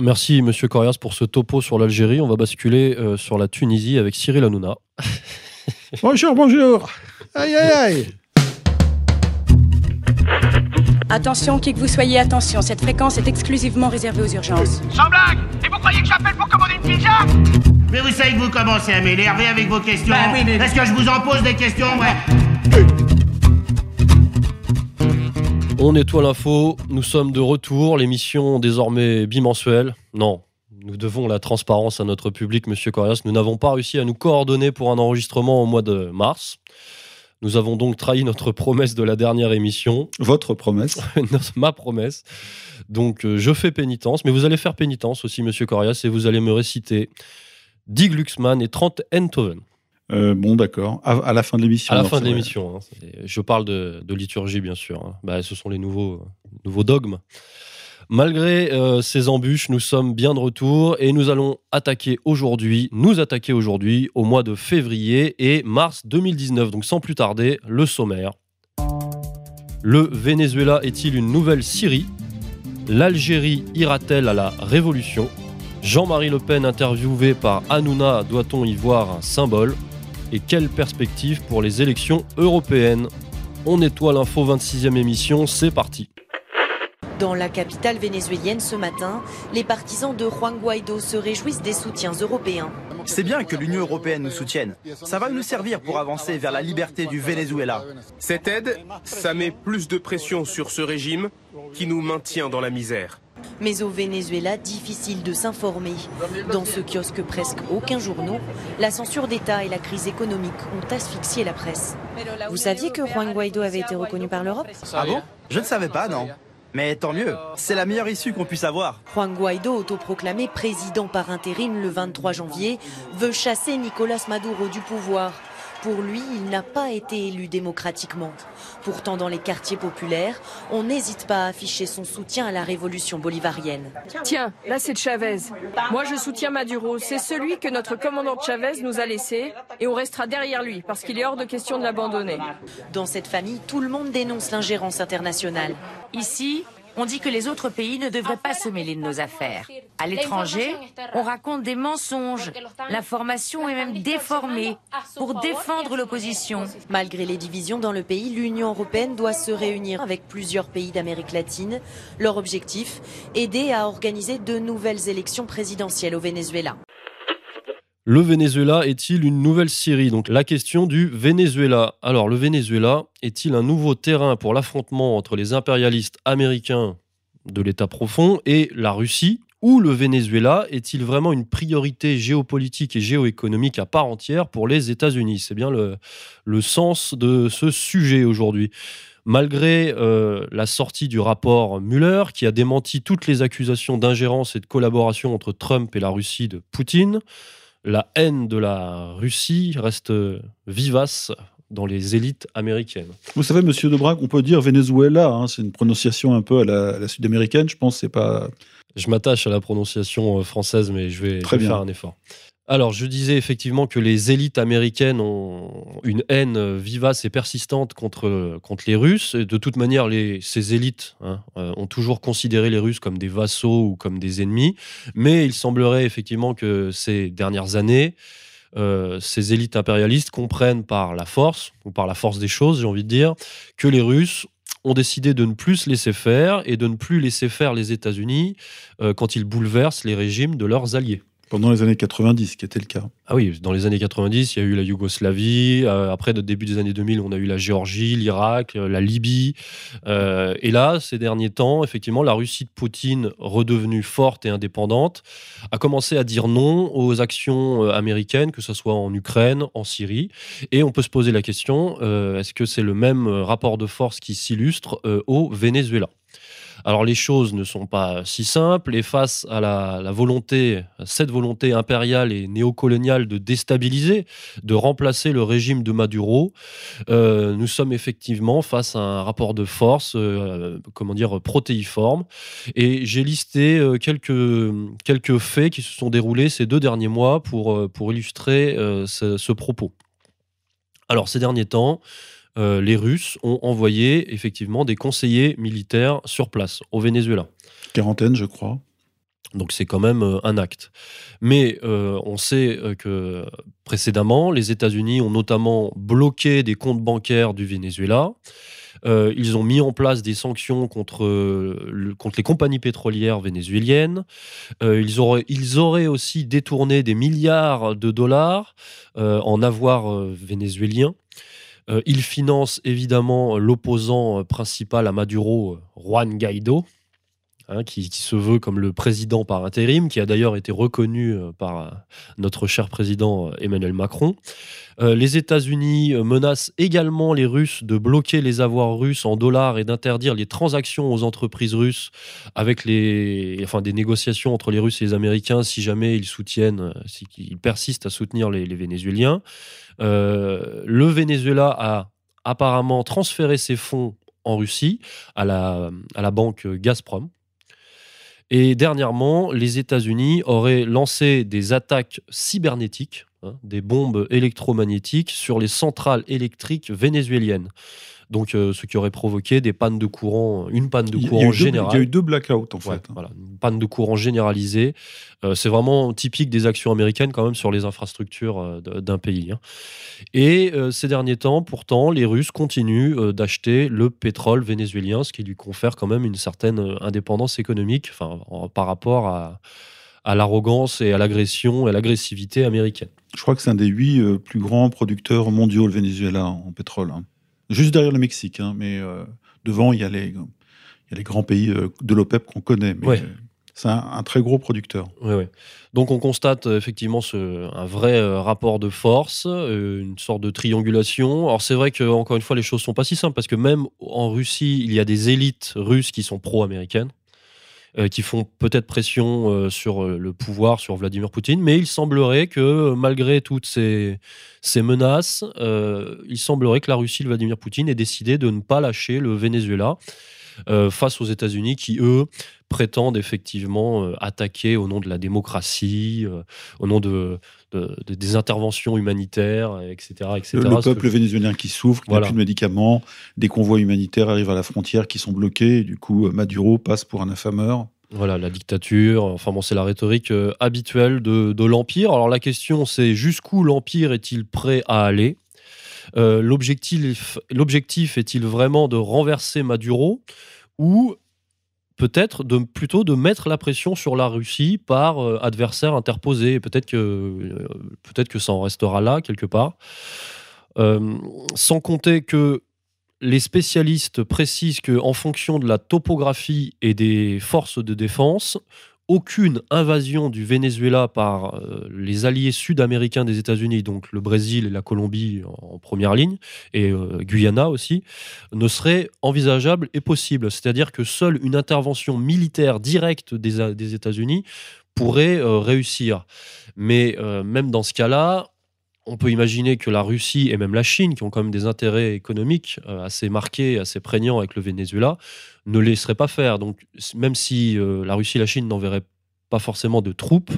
Merci, monsieur Corias, pour ce topo sur l'Algérie. On va basculer euh, sur la Tunisie avec Cyril Hanouna. bonjour, bonjour. Aïe, aïe, aïe. Attention, qui que vous soyez, attention, cette fréquence est exclusivement réservée aux urgences. Sans blague Et vous croyez que j'appelle pour commander une pizza? Mais vous savez que vous commencez à m'énerver avec vos questions. Bah oui, mais- Est-ce que je vous en pose des questions ouais On nettoie l'info, nous sommes de retour, l'émission désormais bimensuelle. Non, nous devons la transparence à notre public, monsieur Corias. Nous n'avons pas réussi à nous coordonner pour un enregistrement au mois de mars. Nous avons donc trahi notre promesse de la dernière émission, Votre promesse. ma promesse. Donc euh, je fais pénitence, mais vous allez faire pénitence aussi, monsieur Corias, et vous allez me réciter Die Glucksmann et 30 Enthoven. Euh, bon, d'accord. À, à la fin de l'émission. À la fin de l'émission. hein. Je parle de, de liturgie, bien sûr. hein. Bah, ce sont les nouveaux, nouveaux dogmes. Malgré euh, ces embûches, nous sommes bien de retour et nous allons attaquer aujourd'hui, nous attaquer aujourd'hui au mois de février et mars 2019. Donc sans plus tarder, le sommaire. Le Venezuela est-il une nouvelle Syrie? L'Algérie ira-t-elle à la révolution? Jean-Marie Le Pen interviewé par Hanouna, doit-on y voir un symbole? Et quelles perspectives pour les élections européennes On nettoie l'info 26e émission, c'est parti. Dans la capitale vénézuélienne ce matin, les partisans de Juan Guaido se réjouissent des soutiens européens. C'est bien que l'Union européenne nous soutienne. Ça va nous servir pour avancer vers la liberté du Venezuela. Cette aide, ça met plus de pression sur ce régime qui nous maintient dans la misère. Mais au Venezuela, difficile de s'informer. Dans ce kiosque, presque aucun journaux, la censure d'État et la crise économique ont asphyxié la presse. Vous saviez que Juan Guaido avait été reconnu par l'Europe? Ah bon? Je ne savais pas, non. Mais tant mieux. C'est la meilleure issue qu'on puisse avoir. Juan Guaido, autoproclamé président par intérim le 23 janvier, veut chasser Nicolas Maduro du pouvoir. Pour lui, il n'a pas été élu démocratiquement. Pourtant, dans les quartiers populaires, on n'hésite pas à afficher son soutien à la révolution bolivarienne. Tiens, là c'est Chavez. Moi je soutiens Maduro. C'est celui que notre commandant Chavez nous a laissé et on restera derrière lui parce qu'il est hors de question de l'abandonner. Dans cette famille, tout le monde dénonce l'ingérence internationale. Ici, on dit que les autres pays ne devraient pas se mêler de nos affaires. À l'étranger, on raconte des mensonges. L'information est même déformée pour défendre l'opposition. Malgré les divisions dans le pays, l'Union européenne doit se réunir avec plusieurs pays d'Amérique latine. Leur objectif, aider à organiser de nouvelles élections présidentielles au Venezuela. Le Venezuela est-il une nouvelle Syrie? Donc la question du Venezuela. Alors le Venezuela est-il un nouveau terrain pour l'affrontement entre les impérialistes américains de l'État profond et la Russie? Ou le Venezuela est-il vraiment une priorité géopolitique et géoéconomique à part entière pour les États-Unis? C'est bien le, sens de ce sujet aujourd'hui. Malgré euh, la sortie du rapport Mueller, qui a démenti toutes les accusations d'ingérence et de collaboration entre Trump et la Russie de Poutine, la haine de la Russie reste vivace dans les élites américaines. Vous savez, monsieur Debrac, on peut dire Venezuela. hein, c'est une prononciation un peu à la, sud-américaine. Je pense c'est pas. Je m'attache à la prononciation euh, française, mais je vais, je vais faire un effort. Alors, je disais effectivement que les élites américaines ont une haine euh, vivace et persistante contre, contre les Russes. Et de toute manière, ces élites hein, euh, ont toujours considéré les Russes comme des vassaux ou comme des ennemis. Mais il semblerait effectivement que ces dernières années, euh, ces élites impérialistes comprennent par la force, ou par la force des choses, j'ai envie de dire, que les Russes ont décidé de ne plus se laisser faire et de ne plus laisser faire les États-Unis euh, quand ils bouleversent les régimes de leurs alliés. Pendant les années 90, qui était le cas. Ah oui, dans les années 90, il y a eu la Yougoslavie. euh, après, au début des années 2000, on a eu la Géorgie, l'Irak, euh, la Libye. Euh, et là, ces derniers temps, effectivement, la Russie de Poutine, redevenue forte et indépendante, a commencé à dire non aux actions américaines, que ce soit en Ukraine, en Syrie. Et on peut se poser la question, est-ce que c'est le même rapport de force qui s'illustre au Venezuela? Alors les choses ne sont pas si simples et face à la, volonté, cette volonté impériale et néocoloniale de déstabiliser, de remplacer le régime de Maduro, euh, nous sommes effectivement face à un rapport de force, euh, comment dire, protéiforme. Et j'ai listé euh, quelques, faits qui se sont déroulés ces deux derniers mois pour, illustrer ce propos. Alors ces derniers temps, euh, les Russes ont envoyé effectivement des conseillers militaires sur place au Venezuela. Quarantaine, je crois. Donc c'est quand même euh, un acte. Mais euh, on sait que précédemment, les États-Unis ont notamment bloqué des comptes bancaires du Venezuela. Euh, ils ont mis en place des sanctions contre, le- contre les compagnies pétrolières vénézuéliennes. Euh, ils, auraient, ils auraient aussi détourné des milliards de dollars euh, en avoirs euh, vénézuéliens. Euh, ils financent évidemment l'opposant euh, principal à Maduro, euh, Juan Guaido, hein, qui, se veut comme le président par intérim, qui a d'ailleurs été reconnu euh, par euh, notre cher président euh, Emmanuel Macron. Les États-Unis menacent également les Russes de bloquer les avoirs russes en dollars et d'interdire les transactions aux entreprises russes avec les, enfin, des négociations entre les Russes et les Américains si jamais ils soutiennent, euh, si ils persistent à soutenir les, Vénézuéliens. Le Venezuela a apparemment transféré ses fonds en Russie à la, à la banque Gazprom. Et dernièrement, les États-Unis auraient lancé des attaques cybernétiques, hein, des bombes électromagnétiques sur les centrales électriques vénézuéliennes. Donc, euh, ce qui aurait provoqué des pannes de courant, une panne de courant générale. Il y a eu deux blackouts, en fait. Ouais, voilà, une panne de courant généralisée. Euh, c'est vraiment typique des actions américaines quand même sur les infrastructures euh, d'un pays. hein. Et ces derniers temps, pourtant, les Russes continuent d'acheter le pétrole vénézuélien, ce qui lui confère quand même une certaine indépendance économique par rapport à, à l'arrogance et à l'agression et à l'agressivité américaine. Je crois que c'est un des huit euh, plus grands producteurs mondiaux, le Venezuela, en pétrole. hein. Juste derrière le Mexique, hein, mais euh, devant, il y, a les, il y a les grands pays euh, de l'OPEP qu'on connaît. Mais Ouais. c'est un, un très gros producteur. Ouais, ouais. Donc on constate effectivement ce, un vrai rapport de force, une sorte de triangulation. Alors c'est vrai que encore une fois les choses sont pas si simples parce que même en Russie il y a des élites russes qui sont pro-américaines, qui font peut-être pression euh, sur euh, le pouvoir, sur Vladimir Poutine, mais il semblerait que euh, malgré toutes ces, ces menaces, euh, il semblerait que la Russie, Vladimir Poutine, ait décidé de ne pas lâcher le Venezuela euh, face aux États-Unis qui eux prétendent effectivement euh, attaquer au nom de la démocratie, euh, au nom de, de- de- des interventions humanitaires, etc. etc. Le, peuple je- vénézuélien qui souffre, qui Voilà. n'a plus de médicaments, des convois humanitaires arrivent à la frontière qui sont bloqués, et du coup Maduro passe pour un affameur. Voilà, la dictature, enfin bon, c'est la rhétorique habituelle de, de l'Empire. Alors la question, c'est jusqu'où l'Empire est-il prêt à aller? Euh, L'objectif est-il vraiment de renverser Maduro ou peut-être de, plutôt de mettre la pression sur la Russie par euh, adversaire interposé Peut-être que, euh, peut-être que ça en restera là, quelque part. Sans compter que les spécialistes précisent qu'en fonction de la topographie et des forces de défense, aucune invasion du Venezuela par euh, les alliés sud-américains des États-Unis, donc le Brésil et la Colombie en, première ligne, et euh, Guyana aussi, ne serait envisageable et possible. C'est-à-dire que seule une intervention militaire directe des, États-Unis pourrait euh, réussir. Mais même dans ce cas-là, on peut imaginer que la Russie et même la Chine, qui ont quand même des intérêts économiques euh, assez marqués, assez prégnants avec le Venezuela, ne laisseraient pas faire. Donc, même si euh, la Russie et la Chine n'enverraient pas forcément de troupes,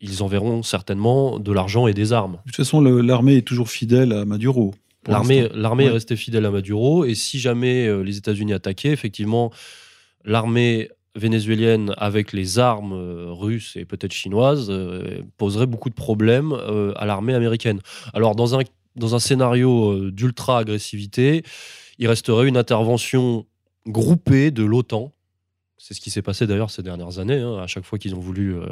ils enverront certainement de l'argent et des armes. De toute façon, l'armée est toujours fidèle à Maduro. L'armée, est restée fidèle à Maduro, et si jamais euh, les États-Unis attaquaient, effectivement, l'armée vénézuélienne avec les armes euh, russes et peut-être chinoises euh, poserait beaucoup de problèmes euh, à l'armée américaine. Alors dans un, dans un scénario d'ultra-agressivité, il resterait une intervention groupée de l'OTAN. C'est ce qui s'est passé d'ailleurs ces dernières années, hein, à chaque fois qu'ils ont voulu euh,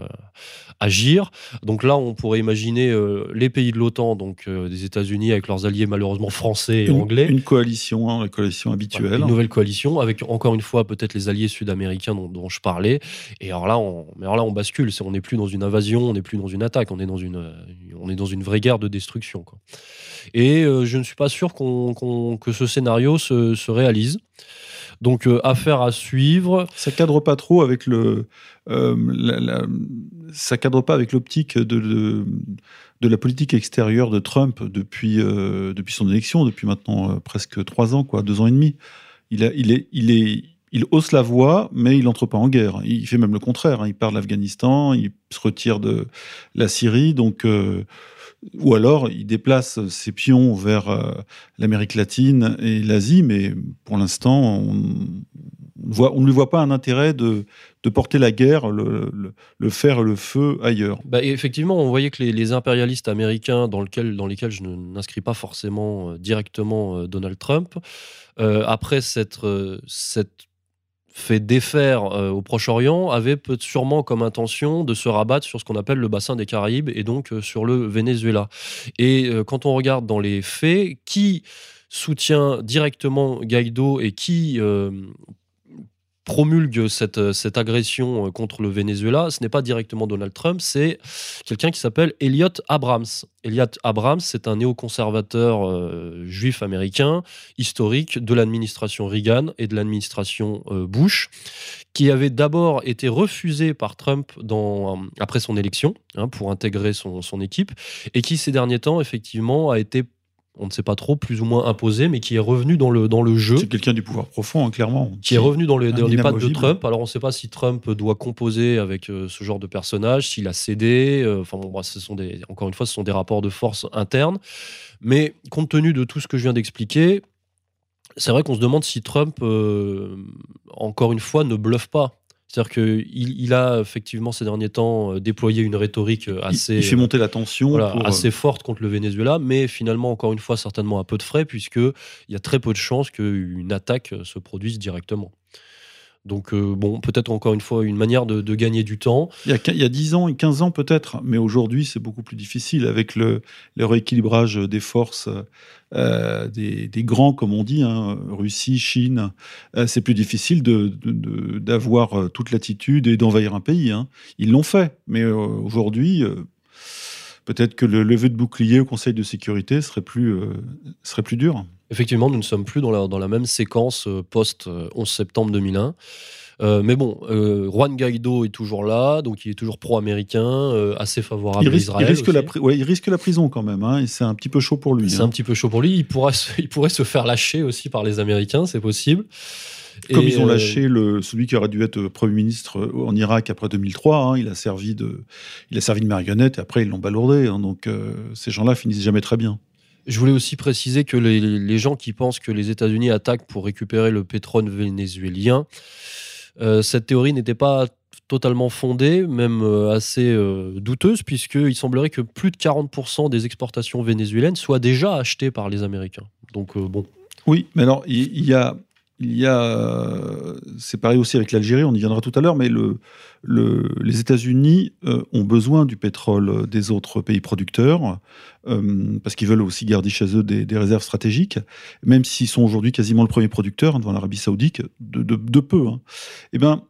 agir. Donc là, on pourrait imaginer euh, les pays de l'OTAN, donc euh, des États-Unis avec leurs alliés malheureusement français et Une, anglais. une coalition, hein, la coalition habituelle. Une nouvelle coalition avec encore une fois peut-être les alliés sud-américains dont, dont je parlais. Et alors là, on, mais alors là, on bascule. On n'est plus dans une invasion, on n'est plus dans une attaque, on est dans une, on est dans une vraie guerre de destruction. quoi. Et je ne suis pas sûr que ce scénario se, se réalise. Donc euh, affaire à suivre. Ça cadre pas trop avec le, euh, ça cadre pas avec l'optique de, de, la politique extérieure de Trump depuis, euh, depuis son élection, depuis maintenant presque trois ans, quoi, deux ans et demi. Il, a, il, est, il, est, il hausse la voix, mais il n'entre pas en guerre. Il fait même le contraire. hein. Il part de l'Afghanistan, il se retire de la Syrie, donc. Ou alors, il déplace ses pions vers euh, l'Amérique latine et l'Asie, mais pour l'instant, on ne lui voit pas un intérêt de, porter la guerre, le, le, le le feu ailleurs. Bah, effectivement, on voyait que les, impérialistes américains, dans, lesquels je n'inscris pas forcément euh, directement euh, Donald Trump, après cette fait défaire euh, au Proche-Orient avait peut sûrement comme intention de se rabattre sur ce qu'on appelle le bassin des Caraïbes et donc euh, sur le Venezuela. Et euh, quand on regarde dans les faits, qui soutient directement Guaido et qui promulgue cette, cette agression euh, contre le Venezuela, ce n'est pas directement Donald Trump, c'est quelqu'un qui s'appelle Elliot Abrams. Elliot Abrams, c'est un néoconservateur euh, juif américain, historique de l'administration Reagan et de l'administration euh, Bush, qui avait d'abord été refusé par Trump après son élection hein, pour intégrer son, son équipe, et qui ces derniers temps, effectivement, a été on ne sait pas trop, plus ou moins imposé, mais qui est revenu dans le, dans le jeu. C'est quelqu'un du pouvoir profond, hein, clairement. Qui est revenu dans, le, dans les pattes de. Trump. Alors on ne sait pas si Trump doit composer avec euh, ce genre de personnage, s'il a cédé. euh, Enfin bon, bah, ce sont des, encore une fois, ce sont des rapports de force internes. Mais compte tenu de tout ce que je viens d'expliquer, c'est vrai qu'on se demande si Trump, euh, encore une fois, ne bluffe pas. C'est-à-dire qu'il il a effectivement ces derniers temps euh, déployé une rhétorique euh, Il- assez, il, fait monter la tension. voilà, pour, euh, assez forte contre le Venezuela, mais finalement, encore une fois, certainement un peu de frais, puisqu'il y a très peu de chances qu'une attaque euh, se produise directement. Donc, euh, bon, peut-être encore une fois une manière de, gagner du temps. Il y, a, il y a 10 ans et 15 ans peut-être, mais aujourd'hui c'est beaucoup plus difficile avec le, rééquilibrage des forces euh, des, grands, comme on dit, hein, Russie, Chine. Euh, c'est plus difficile d'avoir toute l'attitude et d'envahir un pays. hein. Ils l'ont fait, mais aujourd'hui, peut-être que le lever de bouclier au Conseil de sécurité serait plus, euh, serait plus dur. Effectivement, nous ne sommes plus dans la, dans la même séquence euh, post-11 septembre 2001. Euh, mais bon, euh, Juan Guaido est toujours là, donc il est toujours pro-américain, euh, assez favorable Il à risque, il, Israël. risque la, ouais, il risque la prison quand même, hein, et c'est un petit peu chaud pour lui. C'est hein. un petit peu chaud pour lui. Il, pourra se- il pourrait se faire lâcher aussi par les Américains, c'est possible. Comme Et, ils ont euh, lâché le, celui qui aurait dû être Premier ministre en Irak après 2003, hein, il, a servi de, il a servi de marionnette et après ils l'ont balourdé. hein, donc euh, ces gens-là finissent jamais très bien. Je voulais aussi préciser que les, les gens qui pensent que les États-Unis attaquent pour récupérer le pétrole vénézuélien, euh, cette théorie n'était pas totalement fondée, même euh, assez euh, douteuse, puisqu'il semblerait que plus de 40% des exportations vénézuéliennes soient déjà achetées par les Américains. Donc euh, bon, Oui, mais alors il, il y a, il y a, euh, c'est pareil aussi avec l'Algérie, on y viendra tout à l'heure, mais le, le, les États-Unis euh, ont besoin du pétrole des autres pays producteurs euh, parce qu'ils veulent aussi garder chez eux des, réserves stratégiques, même s'ils sont aujourd'hui quasiment le premier producteur hein, devant l'Arabie Saoudite, de, peu. Hein. Eh ben,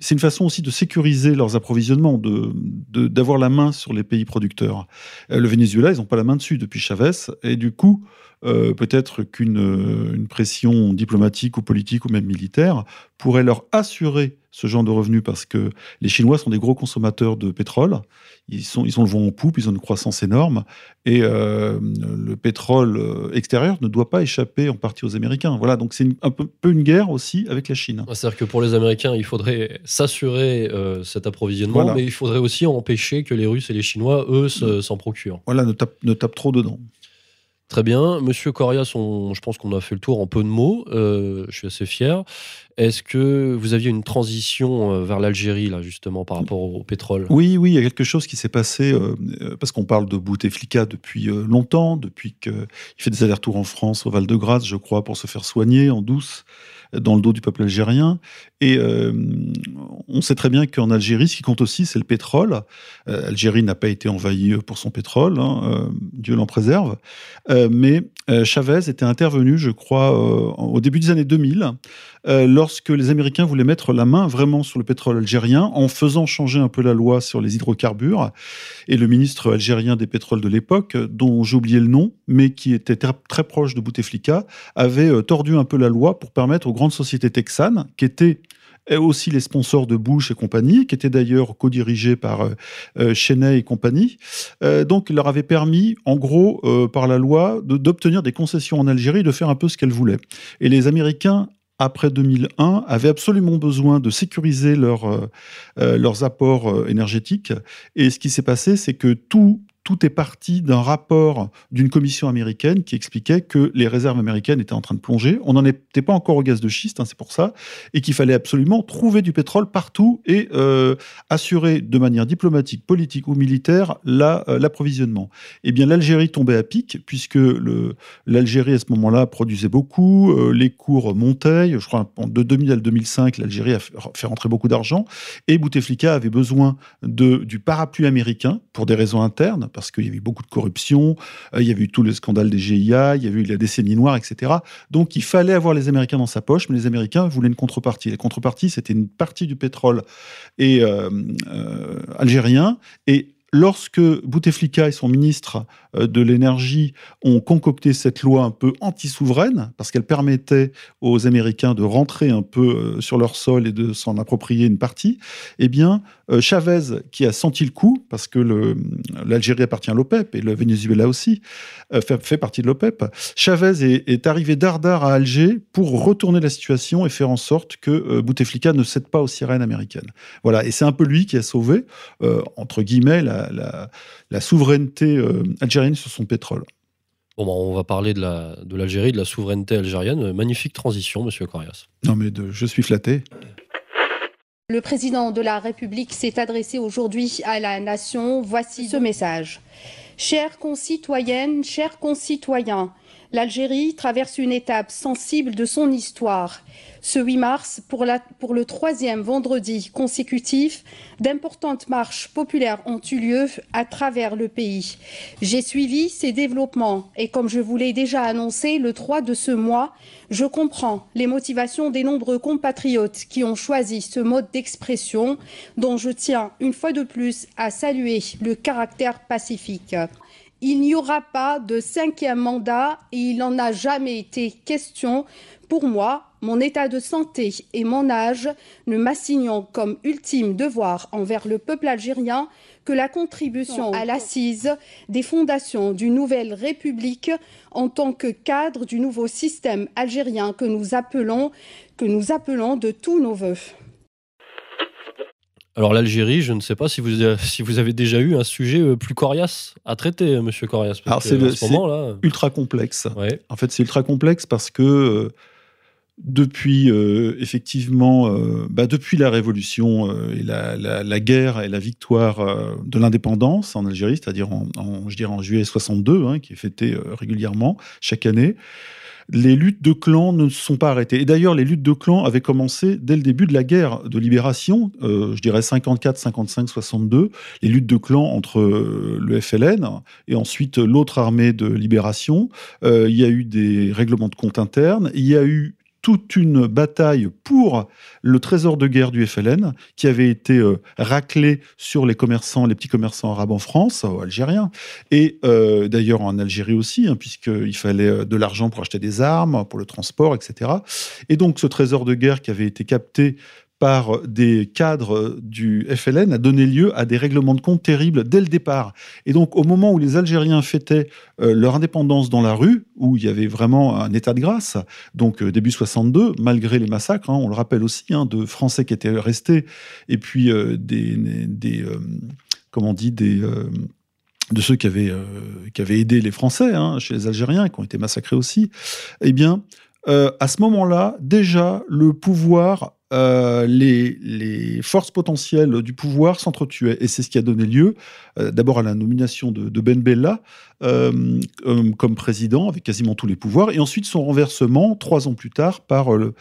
c'est une façon aussi de sécuriser leurs approvisionnements, d'avoir la main sur les pays producteurs. Euh, le Venezuela, ils n'ont pas la main dessus depuis Chavez, et du coup, euh, peut-être qu'une euh, une pression diplomatique ou politique ou même militaire pourrait leur assurer ce genre de revenus parce que les Chinois sont des gros consommateurs de pétrole. Ils, sont, ils ont le vent en poupe, ils ont une croissance énorme et euh, le pétrole euh, extérieur ne doit pas échapper en partie aux Américains. Voilà, donc c'est un peu, peu une guerre aussi avec la Chine. c'est-à-dire que pour les Américains, il faudrait s'assurer euh, cet approvisionnement, Voilà. mais il faudrait aussi empêcher que les Russes et les Chinois, eux, se- s'en procurent. Voilà, ne tape, ne tape trop dedans. Très bien. Monsieur Corias, je pense qu'on a fait le tour en peu de mots. Euh, je suis assez fier. Est-ce que vous aviez une transition euh, vers l'Algérie, là, justement, par rapport au, pétrole? Oui, oui, il y a quelque chose qui s'est passé, euh, parce qu'on parle de Bouteflika depuis longtemps, depuis qu'il fait des allers-retours en France, au Val-de-Grâce, je crois, pour se faire soigner en douce, dans le dos du peuple algérien. Et euh, on sait très bien qu'en Algérie, ce qui compte aussi, c'est le pétrole. Euh, Algérie n'a pas été envahie euh, pour son pétrole, hein, euh, Dieu l'en préserve. Mais Chavez était intervenu, je crois, au début des années 2000, euh, lorsque les Américains voulaient mettre la main vraiment sur le pétrole algérien en faisant changer un peu la loi sur les hydrocarbures. Et le ministre algérien des pétroles de l'époque, dont j'ai oublié le nom, mais qui était très, proche de Bouteflika, avait tordu un peu la loi pour permettre aux grandes sociétés texanes, qui étaient euh, aussi les sponsors de Bush et compagnie, qui étaient d'ailleurs co-dirigés par euh, euh, Cheney et compagnie. Euh, donc, il leur avait permis, en gros, par la loi, d'obtenir des concessions en Algérie, de faire un peu ce qu'elles voulaient. Et les Américains après 2001, avaient absolument besoin de sécuriser leur, leurs apports énergétiques. Et ce qui s'est passé, c'est que tout, tout est parti d'un rapport d'une commission américaine qui expliquait que les réserves américaines étaient en train de plonger. On n'en était pas encore au gaz de schiste, hein, c'est pour ça, et qu'il fallait absolument trouver du pétrole partout et euh, assurer de manière diplomatique, politique ou militaire euh, l'approvisionnement. eh bien, l'Algérie tombait à pic, puisque l'Algérie, à ce moment-là, produisait beaucoup, euh, les cours montaient. Je crois de 2000 à 2005, l'Algérie a fait rentrer beaucoup d'argent, et Bouteflika avait besoin du parapluie américain pour des raisons internes parce qu'il y avait beaucoup de corruption, euh, il y avait eu tous les scandales des GIA, il y avait eu la décennie noire, etc. Donc il fallait avoir les Américains dans sa poche, mais les Américains voulaient une contrepartie. La contrepartie, c'était une partie du pétrole euh, euh, algérien. Et lorsque Bouteflika et son ministre euh, de l'énergie ont concocté cette loi un peu anti-souveraine, parce qu'elle permettait aux Américains de rentrer un peu euh, sur leur sol et de s'en approprier une partie, eh bien, euh, Chavez, qui a senti le coup, parce que l'Algérie appartient à l'OPEP et le Venezuela aussi fait, partie de l'OPEP, Chavez est, est arrivé dardard à Alger pour retourner la situation et faire en sorte que Bouteflika ne cède pas aux sirènes américaines. Voilà, et c'est un peu lui qui a sauvé, entre guillemets, la, la souveraineté algérienne sur son pétrole. Bon, bah, on va parler de l'Algérie, de, de, la souveraineté algérienne. Magnifique transition, monsieur Corias. Non, mais de, je suis flatté. Le président de la République s'est adressé aujourd'hui à la nation. Voici ce message. Chères concitoyennes, chers concitoyens, l'Algérie traverse une étape sensible de son histoire. Ce 8 mars, pour, le troisième vendredi consécutif, d'importantes marches populaires ont eu lieu à travers le pays. J'ai suivi ces développements et comme je vous l'ai déjà annoncé le 3 de ce mois, je comprends les motivations des nombreux compatriotes qui ont choisi ce mode d'expression dont je tiens une fois de plus à saluer le caractère pacifique. Il n'y aura pas de cinquième mandat et il n'en a jamais été question. Pour moi, mon état de santé et mon âge ne m'assignant comme ultime devoir envers le peuple algérien que la contribution à l'assise des fondations d'une nouvelle République en tant que cadre du nouveau système algérien que nous appelons, que nous appelons de tous nos voeux. Alors l'Algérie, je ne sais pas si vous, si vous avez déjà eu un sujet euh, plus coriace à traiter, euh, Monsieur Corias. Alors c'est ultra complexe. En fait, c'est ultra complexe parce que euh, depuis effectivement, bah, depuis la révolution et la, guerre et la victoire de l'indépendance en Algérie, c'est-à-dire en, je dirais en juillet 62, hein, qui est fêté régulièrement chaque année les luttes de clans ne sont pas arrêtées. Et d'ailleurs, les luttes de clans avaient commencé dès le début de la guerre de libération, euh, je dirais 54, 55, 62, les luttes de clans entre euh, le FLN et ensuite l'autre armée de libération. Euh, il y a eu des règlements de compte internes, il y a eu toute une bataille pour le trésor de guerre du FLN qui avait été euh, raclé sur les commerçants, les petits commerçants arabes en France, algériens, et euh, d'ailleurs en Algérie aussi, hein, puisqu'il fallait euh, de l'argent pour acheter des armes, pour le transport, etc. Et donc ce trésor de guerre qui avait été capté par des cadres du FLN a donné lieu à des règlements de compte terribles dès le départ. Et donc, au moment où les Algériens fêtaient euh, leur indépendance dans la rue, où il y avait vraiment un état de grâce, donc euh, début 62, malgré les massacres, hein, on le rappelle aussi, hein, de Français qui étaient restés, et puis euh, des, des comment on dit, des de ceux qui avaient, qui avaient aidé les Français hein, chez les Algériens, qui ont été massacrés aussi, eh bien, à ce moment-là, déjà, le pouvoir euh, les, forces potentielles du pouvoir s'entretuaient. Et c'est ce qui a donné lieu euh, d'abord à la nomination de, Ben Bella euh, comme président, avec quasiment tous les pouvoirs, et ensuite son renversement, trois ans plus tard, par le,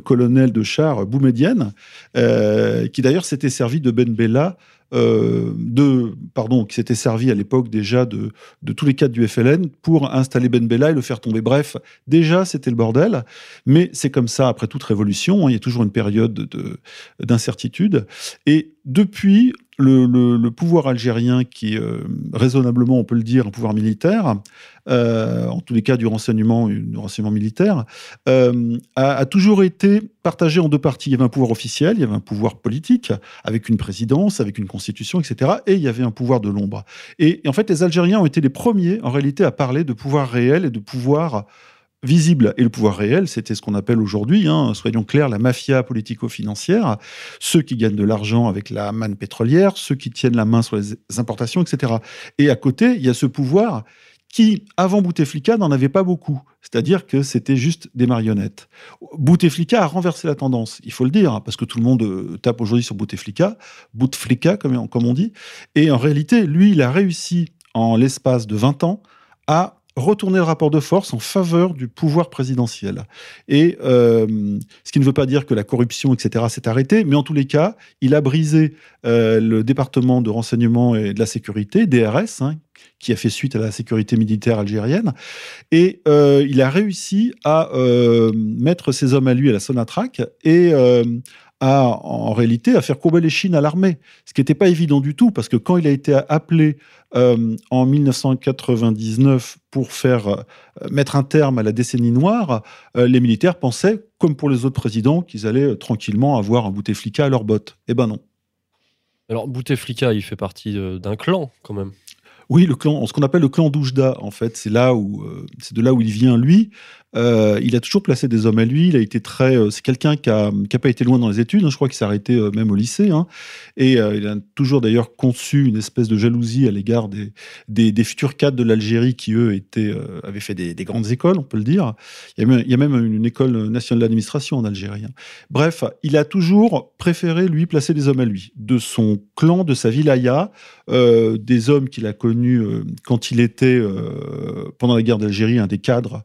colonel de char Boumedienne, qui d'ailleurs s'était servi de Ben Bella euh, de, pardon, qui s'était servi à l'époque déjà de, de, tous les cadres du FLN pour installer Ben Bella et le faire tomber. Bref, déjà c'était le bordel, mais c'est comme ça après toute révolution, hein, il y a toujours une période d'incertitude. Et depuis, le, pouvoir algérien, qui est euh, raisonnablement, on peut le dire, un pouvoir militaire, euh, en tous les cas du renseignement, du renseignement militaire, euh, a, toujours été partagé en deux parties. Il y avait un pouvoir officiel, il y avait un pouvoir politique, avec une présidence, avec une constitution, etc. Et il y avait un pouvoir de l'ombre. Et, en fait, les Algériens ont été les premiers, en réalité, à parler de pouvoir réel et de pouvoir visible et le pouvoir réel, c'était ce qu'on appelle aujourd'hui, hein, soyons clairs, la mafia politico-financière, ceux qui gagnent de l'argent avec la manne pétrolière, ceux qui tiennent la main sur les importations, etc. Et à côté, il y a ce pouvoir qui, avant Bouteflika, n'en avait pas beaucoup. C'est-à-dire que c'était juste des marionnettes. Bouteflika a renversé la tendance, il faut le dire, hein, parce que tout le monde euh, tape aujourd'hui sur Bouteflika, Bouteflika, comme, comme on dit. Et en réalité, lui, il a réussi, en l'espace de 20 ans, à retourner le rapport de force en faveur du pouvoir présidentiel. Et euh, ce qui ne veut pas dire que la corruption, etc., s'est arrêtée, mais en tous les cas, il a brisé euh, le département de renseignement et de la sécurité, DRS, hein, qui a fait suite à la sécurité militaire algérienne, et euh, il a réussi à mettre ses hommes à lui à la Sonatrach et à, en réalité, à faire courber les Chines à l'armée. Ce qui n'était pas évident du tout, parce que quand il a été appelé euh, en 1999 pour faire euh, mettre un terme à la décennie noire, euh, les militaires pensaient, comme pour les autres présidents, qu'ils allaient tranquillement avoir un Bouteflika à leur botte. Eh ben non. Alors Bouteflika, il fait partie d'un clan quand même. Oui, le clan, ce qu'on appelle le clan d'Oujda, en fait, c'est là où, c'est de là où il vient lui. Euh, il a toujours placé des hommes à lui. Il a été très. Euh, c'est quelqu'un qui n'a pas été loin dans les études. Hein. je crois qu'il s'est arrêté euh, même au lycée. Hein. et il a toujours d'ailleurs conçu une espèce de jalousie à l'égard des, futurs cadres de l'Algérie qui, eux, avaient fait des, grandes écoles, on peut le dire. Il y a même, une école nationale d'administration en Algérie. Hein. Bref, il a toujours préféré, lui, placer des hommes à lui. De son clan, de sa wilaya, des hommes qu'il a connus quand il était, pendant la guerre d'Algérie, un des cadres.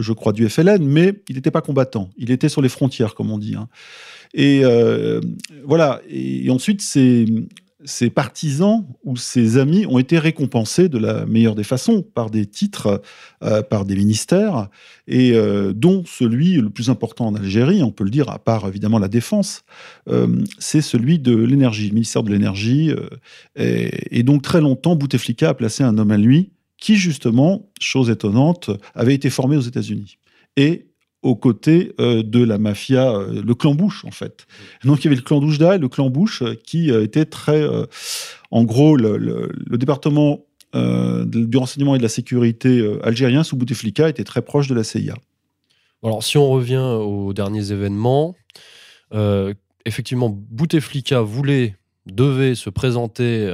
Je crois, du FLN, mais il n'était pas combattant. Il était sur les frontières, comme on dit. Hein. Et euh, voilà. Et, ensuite, ses, partisans ou ses amis ont été récompensés de la meilleure des façons par des titres, euh, par des ministères, et dont celui le plus important en Algérie, on peut le dire, à part évidemment la défense, c'est celui de l'énergie, le ministère de l'énergie. Et, donc très longtemps, Bouteflika a placé un homme à lui qui justement, chose étonnante, avait été formé aux États-Unis. Et aux côtés euh, de la mafia, euh, le clan Bush en fait. donc il y avait le clan Doujda et le clan Bush euh, qui était très, en gros, le, département du renseignement et de la sécurité algérien sous Bouteflika était très proche de la CIA. Alors si on revient aux derniers événements, effectivement Bouteflika voulait, devait se présenter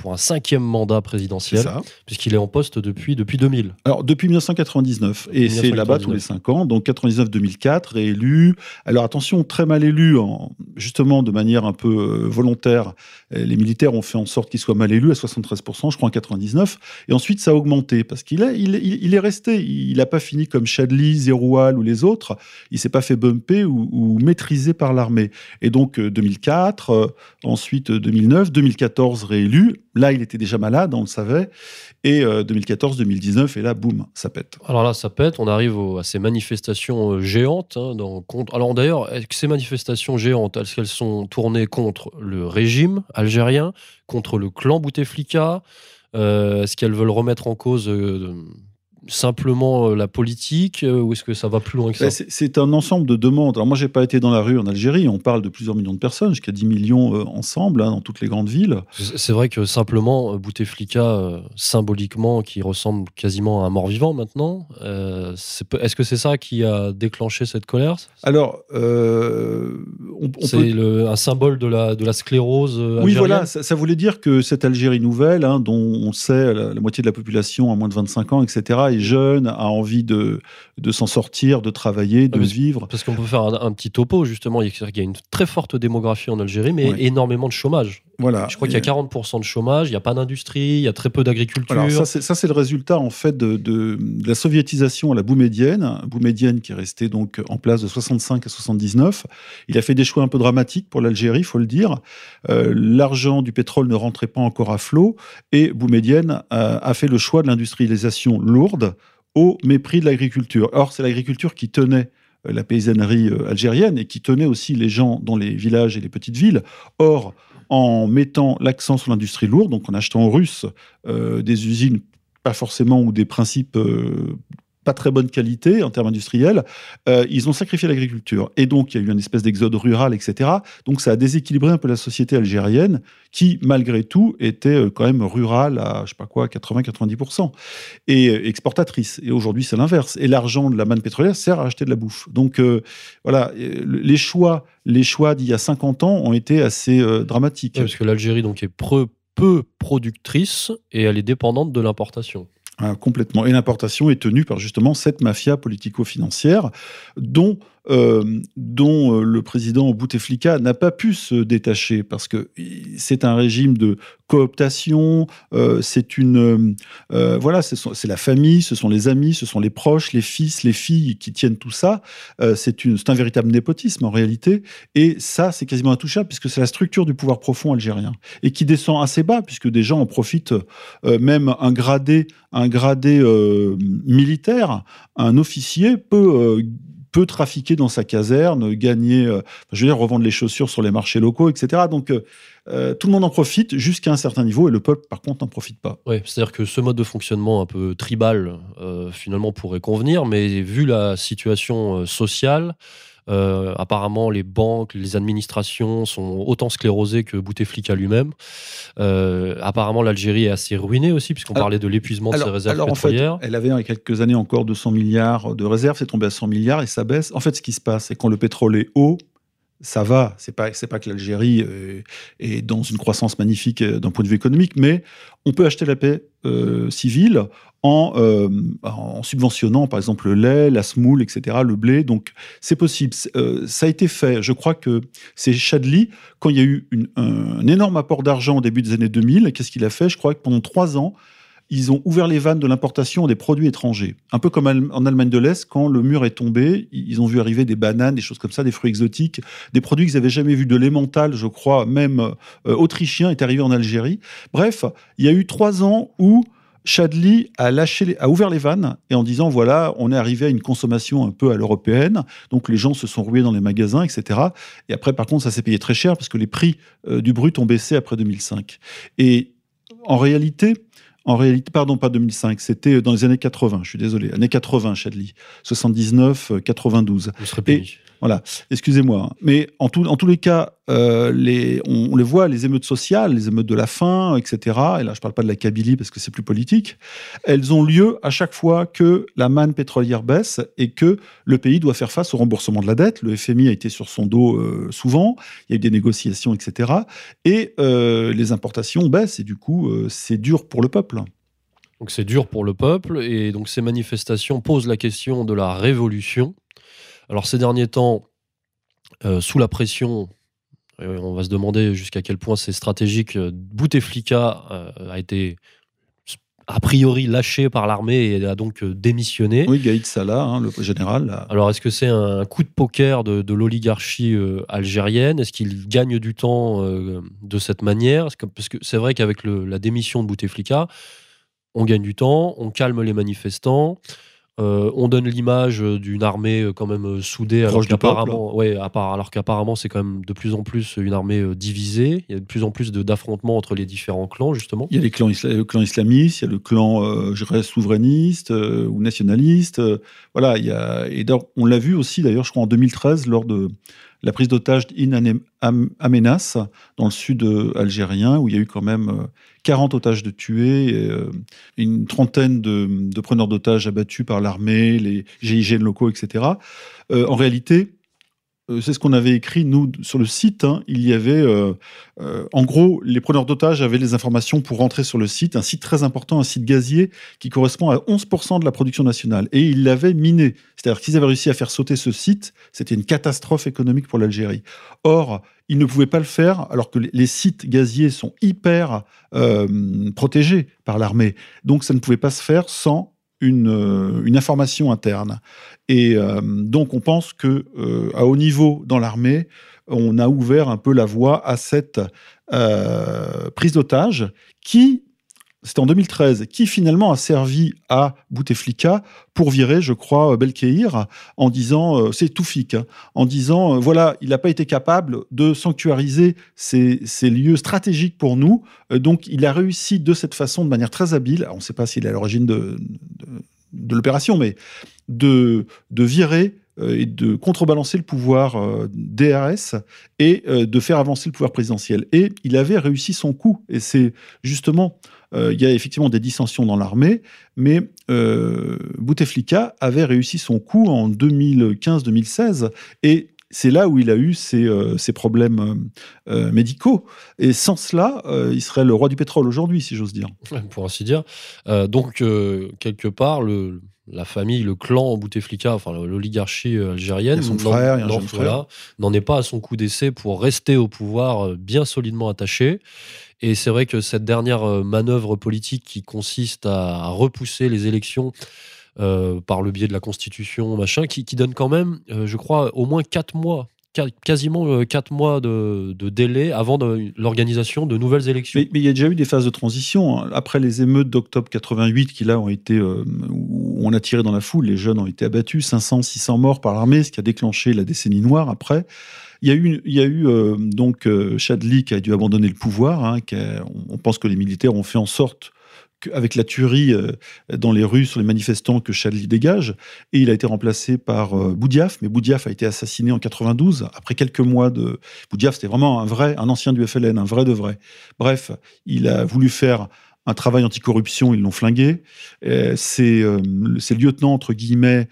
pour un cinquième mandat présidentiel, puisqu'il est en poste depuis, depuis 2000. Alors, depuis 1999, et c'est là-bas tous les cinq ans, donc 99-2004, réélu. Alors, attention, très mal élu, en, justement de manière un peu euh, volontaire. Les militaires ont fait en sorte qu'il soit mal élu à 73%, je crois en 99, et ensuite ça a augmenté, parce qu'il est, il, il, est resté, il n'a pas fini comme Chadli, Zeroual ou les autres, il s'est pas fait bumper ou, ou maîtriser par l'armée. Et donc, 2004, euh, euh, ensuite 2009, 2014 réélu, Là, il était déjà malade, on le savait. Et 2014-2019, euh, et là, boum, ça pète. Alors là, ça pète. On arrive à ces manifestations euh, géantes. Hein, contre... Alors d'ailleurs, ces manifestations géantes, est-ce qu'elles sont tournées contre le régime algérien, contre le clan Bouteflika euh, Est-ce qu'elles veulent remettre en cause simplement euh, la politique euh, ou est-ce que ça va plus loin que ça? ben, C'est un ensemble de demandes. Alors moi, j'ai pas été dans la rue en Algérie. On parle de plusieurs millions de personnes, jusqu'à 10 millions euh, ensemble hein, dans toutes les grandes villes. C'est vrai que simplement Bouteflika, symboliquement, qui ressemble quasiment à un mort-vivant maintenant, est-ce que c'est ça qui a déclenché cette colère? Alors, c'est un symbole de la, de la sclérose algérienne. Oui, voilà. Ça, voulait dire que cette Algérie nouvelle, hein, dont on sait la, la, moitié de la population a moins de 25 ans, etc., jeune, a envie de, de s'en sortir, de travailler, de vivre. Parce qu'on peut faire un, petit topo, justement. Il y a une très forte démographie en Algérie, mais énormément de chômage. Voilà. Je crois qu'il y a 40% de chômage, il n'y a pas d'industrie, il y a très peu d'agriculture. ça, c'est le résultat, en fait, de, de, la soviétisation à la boumédienne. Boumédienne qui est restée donc en place de 65 à 79. Il a fait des choix un peu dramatiques pour l'Algérie, il faut le dire. Euh, l'argent du pétrole ne rentrait pas encore à flot et Boumédienne a, a fait le choix de l'industrialisation lourde au mépris de l'agriculture. Or, c'est l'agriculture qui tenait euh, la paysannerie euh, algérienne et qui tenait aussi les gens dans les villages et les petites villes. Or, en mettant l'accent sur l'industrie lourde, donc en achetant aux Russes euh, des usines, pas forcément, ou des principes pas très bonne qualité en termes industriels, euh, ils ont sacrifié l'agriculture. Et donc, il y a eu une espèce d'exode rural, etc. Donc, ça a déséquilibré un peu la société algérienne, qui, malgré tout, était euh, quand même rurale à, je sais pas quoi, 80-90%, et euh, exportatrice. Et aujourd'hui, c'est l'inverse. Et l'argent de la manne pétrolière sert à acheter de la bouffe. Donc, voilà, les choix, les choix d'il y a 50 ans ont été assez dramatiques. parce que l'Algérie, donc, est peu productrice et elle est dépendante de l'importation. Ah, complètement. Et l'importation est tenue par justement cette mafia politico-financière dont euh, dont euh, le président Bouteflika n'a pas pu se détacher parce que c'est un régime de cooptation, euh, c'est une voilà, c'est la famille, ce sont les amis, ce sont les proches, les fils, les filles qui tiennent tout ça. c'est un véritable népotisme en réalité, et ça c'est quasiment intouchable puisque c'est la structure du pouvoir profond algérien et qui descend assez bas puisque des gens en profitent, même un gradé, un gradé militaire, un officier peut peut trafiquer dans sa caserne, gagner, euh, je veux dire, revendre les chaussures sur les marchés locaux, etc. Donc, euh, euh, tout le monde en profite jusqu'à un certain niveau et le peuple, par contre, n'en profite pas. Oui, c'est-à-dire que ce mode de fonctionnement un peu tribal, finalement, pourrait convenir, mais vu la situation sociale, euh, apparemment, les banques, les administrations sont autant sclérosées que Bouteflika lui-même. Euh, apparemment, l'Algérie est assez ruinée aussi, puisqu'on parlait de l'épuisement de ses réserves alors, pétrolières. En fait, elle avait il y a quelques années encore 200 milliards de réserves, c'est tombé à 100 milliards et ça baisse. En fait, ce qui se passe, c'est quand le pétrole est haut, ça va. C'est pas c'est pas que l'Algérie euh, est dans une croissance magnifique d'un point de vue économique, mais on peut acheter la paix civile euh, en, subventionnant par exemple le lait, la semoule, etc., le blé. Donc c'est possible. Euh, ça a été fait. Je crois que c'est Chadli, quand il y a eu un, énorme apport d'argent au début des années 2000, qu'est-ce qu'il a fait? Je crois que pendant trois ans, ils ont ouvert les vannes de l'importation des produits étrangers. Un peu comme en Allemagne de l'Est, quand le mur est tombé, ils ont vu arriver des bananes, des choses comme ça, des fruits exotiques, des produits qu'ils n'avaient jamais vus, de l'emmental, je crois, même euh, autrichien est arrivé en Algérie. Bref, il y a eu trois ans où Chadli a, lâché, a ouvert les vannes et en disant voilà, on est arrivé à une consommation un peu à l'européenne, donc les gens se sont rués dans les magasins, etc. Et après, par contre, ça s'est payé très cher parce que les prix euh, du brut ont baissé après 2005. Et en réalité, en réalité, pardon, pas 2005, c'était dans les années 80, je suis désolé, années 80, Chadli, 79, 92. Et, voilà, excusez-moi. Mais en, tout, tous les cas, euh, on, les voit, les émeutes sociales, les émeutes de la faim, etc. Et là, je ne parle pas de la Kabylie parce que c'est plus politique. Elles ont lieu à chaque fois que la manne pétrolière baisse et que le pays doit faire face au remboursement de la dette. Le FMI a été sur son dos euh, souvent. Il y a eu des négociations, etc. Et euh, les importations baissent et du coup, c'est dur pour le peuple. Donc c'est dur pour le peuple et donc ces manifestations posent la question de la révolution alors ces derniers temps, euh, sous la pression, euh, on va se demander jusqu'à quel point c'est stratégique. Euh, Bouteflika a été a priori lâché par l'armée et a donc démissionné. Oui, Gaïd Salah, hein, le général. Alors, est-ce que c'est un coup de poker de, l'oligarchie algérienne? Est-ce qu'il gagne du temps de cette manière? Parce que c'est vrai qu'avec la démission de Bouteflika, on gagne du temps, on calme les manifestants. Euh, on donne l'image euh, d'une armée euh, quand même soudée, alors qu'apparemment, ouais, alors qu'apparemment c'est quand même de plus en plus une armée divisée. Il y a de plus en plus d'affrontements entre les différents clans justement. Il y a les clans le clan islamistes, il y a le clan, je dirais, souverainiste ou nationaliste. voilà, il y a et on l'a vu aussi d'ailleurs, je crois en 2013 lors de la prise d'otage d'In Amenas, dans le sud algérien, où il y a eu quand même 40 euh, otages de tués, euh, une trentaine de, preneurs d'otages abattus par l'armée, les GIGN locaux, etc. en réalité, euh, c'est ce qu'on avait écrit, nous, sur le site. Hein. il y avait, euh, euh, en gros, les preneurs d'otages avaient les informations pour rentrer sur le site, un site très important, un site gazier qui correspond à 11% de la production nationale. Et ils l'avaient miné. C'est-à-dire qu'ils avaient réussi à faire sauter ce site, c'était une catastrophe économique pour l'Algérie. Or, ils ne pouvaient pas le faire alors que les sites gaziers sont hyper protégés par l'armée. Donc, ça ne pouvait pas se faire sans une, une information interne. Et euh, donc, on pense que euh, à haut niveau dans l'armée, on a ouvert un peu la voie à cette euh, prise d'otage qui c'était en 2013, qui finalement a servi à Bouteflika pour virer, je crois, Belkeir, en disant, c'est Toufik, hein, en disant, voilà, il n'a pas été capable de sanctuariser ces, lieux stratégiques pour nous, donc il a réussi de cette façon, de manière très habile, on ne sait pas s'il est à l'origine de l'opération, mais de, de virer euh, et de contrebalancer le pouvoir euh, DRS et euh, de faire avancer le pouvoir présidentiel. Et il avait réussi son coup. Et c'est justement, il y a effectivement des dissensions dans l'armée, mais Bouteflika avait réussi son coup en 2015-2016. Et c'est là où il a eu ses, problèmes médicaux. Et sans cela, il serait le roi du pétrole aujourd'hui, si j'ose dire. Pour ainsi dire. donc, quelque part, le, la famille, le clan Bouteflika, enfin l'oligarchie euh, algérienne, son frère, n'en est pas à son coup d'essai pour rester au pouvoir euh, bien solidement attaché. Et c'est vrai que cette dernière euh, manœuvre politique qui consiste à repousser les élections par le biais de la Constitution, machin, qui, donne quand même, je crois, au moins quatre mois quasiment euh, quatre mois de, délai avant l'organisation de nouvelles élections. Mais, il y a déjà eu des phases de transition. Hein. Après les émeutes d'octobre 88, qui là ont été, euh, où on a tiré dans la foule, les jeunes ont été abattus, 500, 600 morts par l'armée, ce qui a déclenché la décennie noire après. Il y a eu, il y a eu euh, donc Chadli qui a dû abandonner le pouvoir. Hein, on pense que les militaires ont fait en sorte avec la tuerie euh, dans les rues sur les manifestants que Chadli dégage. Et il a été remplacé par euh, Boudiaf, mais Boudiaf a été assassiné en 92, après quelques mois de... Boudiaf, c'était vraiment un vrai, un ancien du FLN, un vrai de vrai. Bref, il a voulu faire un travail anticorruption, ils l'ont flingué. Euh, c'est ces lieutenants, entre guillemets,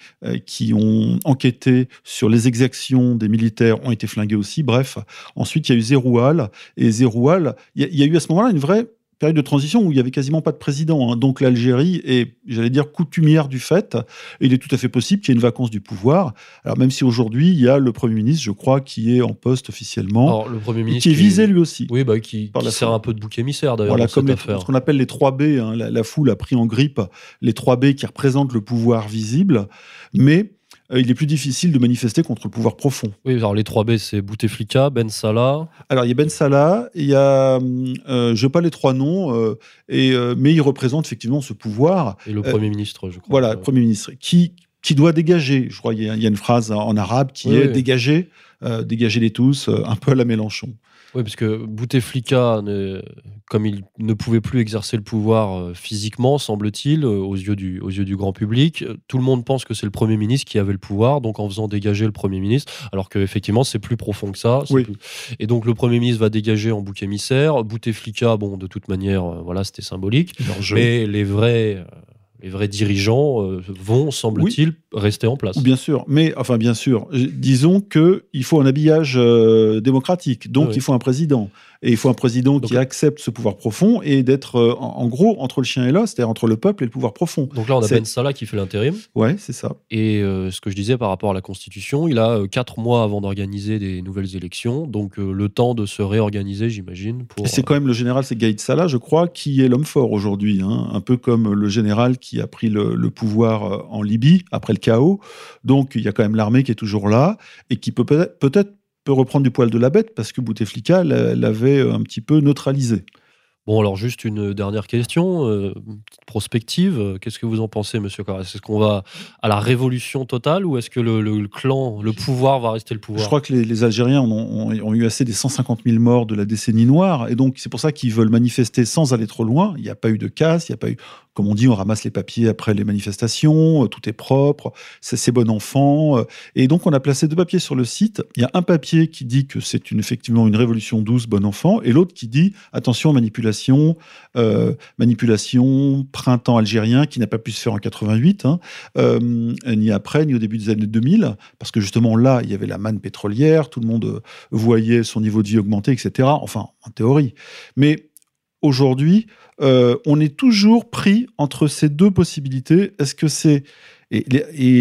qui ont enquêté sur les exactions des militaires ont été flingués aussi. Bref, ensuite, il y a eu Zeroual. Et Zeroual, il y, a eu à ce moment-là une vraie période de transition où il y avait quasiment pas de président. Hein. Donc l'Algérie est, j'allais dire, coutumière du fait. Et il est tout à fait possible qu'il y ait une vacance du pouvoir. Alors même si aujourd'hui il y a le Premier ministre, je crois, qui est en poste officiellement, Alors, le Premier ministre qui est visé lui aussi. Oui, bah, qui, qui sert un peu de bouc émissaire d'ailleurs. Voilà, comme ce qu'on appelle les 3B. Hein. La, la, foule a pris en grippe les 3B qui représentent le pouvoir visible, mais euh, il est plus difficile de manifester contre le pouvoir profond. Oui, alors les 3B, c'est Bouteflika, Ben Salah. Alors il y a Ben Salah, il y a, euh, je n'ai pas les trois noms, euh, et, mais il représente effectivement ce pouvoir. Et le Premier ministre, je crois. Voilà, le Premier ministre, qui, qui doit dégager. Je crois qu'il y, a une phrase en arabe qui est dégager, dégager les tous, un peu à la Mélenchon. Oui, parce que Bouteflika, comme il ne pouvait plus exercer le pouvoir euh, physiquement, semble-t-il, euh, aux, yeux du, aux yeux du grand public, euh, tout le monde pense que c'est le Premier ministre qui avait le pouvoir, donc en faisant dégager le Premier ministre, alors qu'effectivement, c'est plus profond que ça. Et donc, le Premier ministre va dégager en bouc émissaire. Bouteflika, bon, de toute manière, voilà, c'était symbolique. Mais les vrais les vrais dirigeants vont, semble-t-il, rester en place. Bien sûr, mais enfin bien sûr, disons que il faut un habillage démocratique, donc il faut un président. Et il faut un président qui accepte ce pouvoir profond et d'être, euh, en, gros, entre le chien et l'os, c'est-à-dire entre le peuple et le pouvoir profond. Donc là, on a Ben Salah qui fait l'intérim. Ouais, c'est ça. Et euh, ce que je disais par rapport à la Constitution, il a euh, quatre mois avant d'organiser des nouvelles élections, donc le temps de se réorganiser, j'imagine. Pour... C'est quand même le général, c'est Gaïd Salah, je crois, qui est l'homme fort aujourd'hui, hein. un peu comme le général qui a pris le, le, pouvoir en Libye après le chaos. Donc il y a quand même l'armée qui est toujours là et qui peut peut-être reprendre du poil de la bête parce que Bouteflika l'avait un petit peu neutralisé. Bon, alors juste une dernière question, euh, petite prospective. Qu'est-ce que vous en pensez, monsieur Carrès Est-ce qu'on va à la révolution totale ou est-ce que le, clan, le pouvoir va rester le pouvoir? Je crois que les, Algériens ont, ont, eu assez des 150 000 morts de la décennie noire et donc c'est pour ça qu'ils veulent manifester sans aller trop loin. Il n'y a pas eu de casse, il n'y a pas eu comme on dit, on ramasse les papiers après les manifestations, euh, tout est propre, c'est bon enfant. Euh. Et donc, on a placé deux papiers sur le site. Il y a un papier qui dit que c'est effectivement une révolution douce, bon enfant, et l'autre qui dit attention, manipulation, euh, manipulation, printemps algérien qui n'a pas pu se faire en 88, hein, ni après, ni au début des années 2000, parce que justement là, il y avait la manne pétrolière, tout le monde voyait son niveau de vie augmenter, etc. Enfin, en théorie. Mais aujourd'hui, euh, on est toujours pris entre ces deux possibilités. Est-ce que c'est et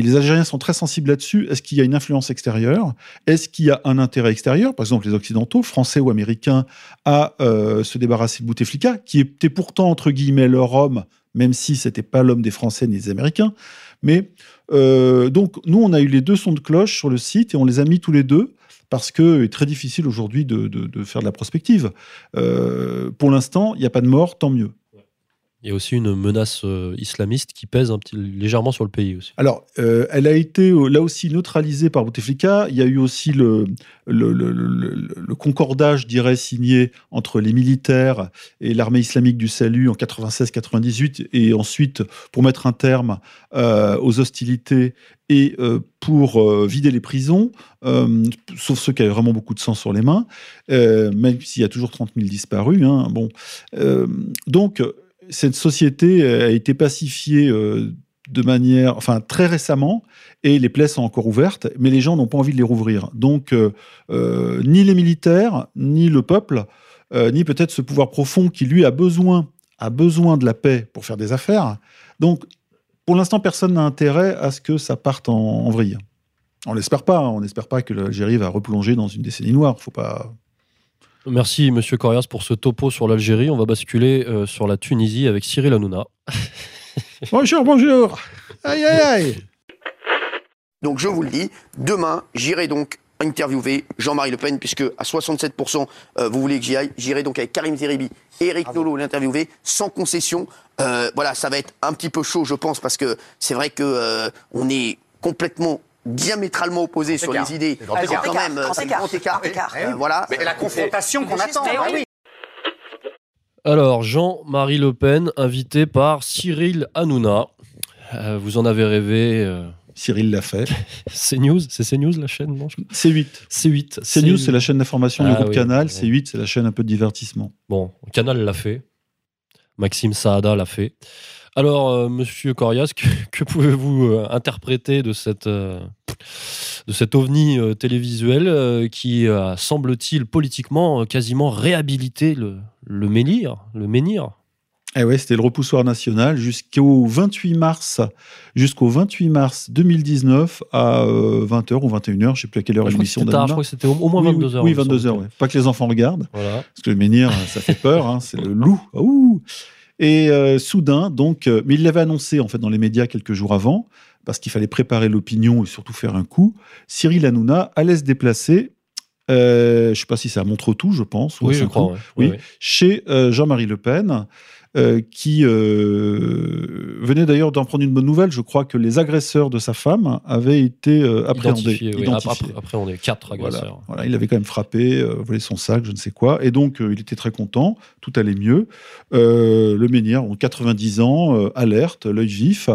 les, Algériens sont très sensibles là-dessus. Est-ce qu'il y a une influence extérieure? Est-ce qu'il y a un intérêt extérieur? Par exemple, les Occidentaux, Français ou Américains, à euh, se débarrasser de Bouteflika, qui était pourtant, entre guillemets, leur homme, même si c'était pas l'homme des Français ni des Américains. Mais euh, donc, nous, on a eu les deux sons de cloche sur le site et on les a mis tous les deux parce que c'est très difficile aujourd'hui de, faire de la prospective. Euh, pour l'instant, il n'y a pas de mort, tant mieux. Il y a aussi une menace euh, islamiste qui pèse un petit, légèrement sur le pays aussi. Alors, euh, elle a été là aussi neutralisée par Bouteflika. Il y a eu aussi le, le, le- le- le concordage, je dirais, signé entre les militaires et l'armée islamique du salut en 96-98, et ensuite pour mettre un terme euh, aux hostilités et euh, pour euh, vider les prisons, euh, sauf ceux qui avaient vraiment beaucoup de sang sur les mains, même s'il y a toujours 30 000 disparus. hein. bon, donc cette société a été pacifiée de manière, enfin très récemment, et les plaies sont encore ouvertes, mais les gens n'ont pas envie de les rouvrir. Donc, ni les militaires, ni le peuple, ni peut-être ce pouvoir profond qui lui a besoin, a besoin de la paix pour faire des affaires. Donc, pour l'instant, personne n'a intérêt à ce que ça parte en, en vrille. On l'espère pas. hein. On n'espère pas que l'Algérie va replonger dans une décennie noire. Faut pas. Merci, monsieur Corias, pour ce topo sur l'Algérie. On va basculer euh, sur la Tunisie avec Cyril Hanouna. Bonjour, bonjour. Aïe, aïe, aïe. Donc je vous le dis, demain, j'irai donc interviewer Jean-Marie Le Pen, puisque à 67%, euh, vous voulez que j'y aille. J'irai donc avec Karim Zeribi et Eric Nolot l'interviewer, sans concession. Euh, voilà, ça va être un petit peu chaud, je pense, parce que c'est vrai que euh, on est complètement diamétralement opposés sur écart. les idées. Grand C'est écart. quand même Grand écart. grand écart. Grand écart. Euh, voilà. Mais la confrontation qu'on attend. Ah oui. Alors, Jean-Marie Le Pen, invité par Cyril Hanouna. Euh, vous en avez rêvé. euh, Cyril l'a fait. CNews, c'est CNews la chaîne, non je- C8. C8. CNews, c'est la chaîne d'information du Ah groupe oui, Canal. bon. C8, c'est la chaîne un peu de divertissement. Bon, Canal l'a fait. Maxime Saada l'a fait. Alors, euh, monsieur Corias, que, pouvez-vous euh, interpréter de cette, euh, de cet ovni télévisuel qui a, semble-t-il, politiquement, quasiment réhabilité le, le le menhir? Eh ouais, c'était le repoussoir national jusqu'au 28 mars, jusqu'au 28 mars 2019 à 20h ou 21h, je sais plus à quelle heure l'émission d'Hanouna. je crois que c'était au, moins Oui, 22 oui, heures. Oui, il me 22 semble. heures, ouais. Pas que les enfants regardent. Voilà. Parce que le menhir, ça fait peur, hein, c'est le loup. Ah, ouh. Et euh, soudain, donc, euh, mais il l'avait annoncé en fait dans les médias quelques jours avant, parce qu'il fallait préparer l'opinion et surtout faire un coup. Cyril Hanouna allait se déplacer. euh, je ne sais pas si c'est à Montretout, je pense. ou Oui, je crois, ouais. Oui, Ouais, ouais. chez euh, Jean-Marie Le Pen, euh, qui euh, venait d'ailleurs d'en prendre une bonne nouvelle. Je crois que les agresseurs de sa femme avaient été euh, appréhendés. Identifié, oui. identifiés. Après, après, on est quatre agresseurs. voilà, il avait quand même frappé, euh, volé son sac, je ne sais quoi. Et donc, il était très content, tout allait mieux. Le menhir, en 90 ans, alerte, l'œil vif,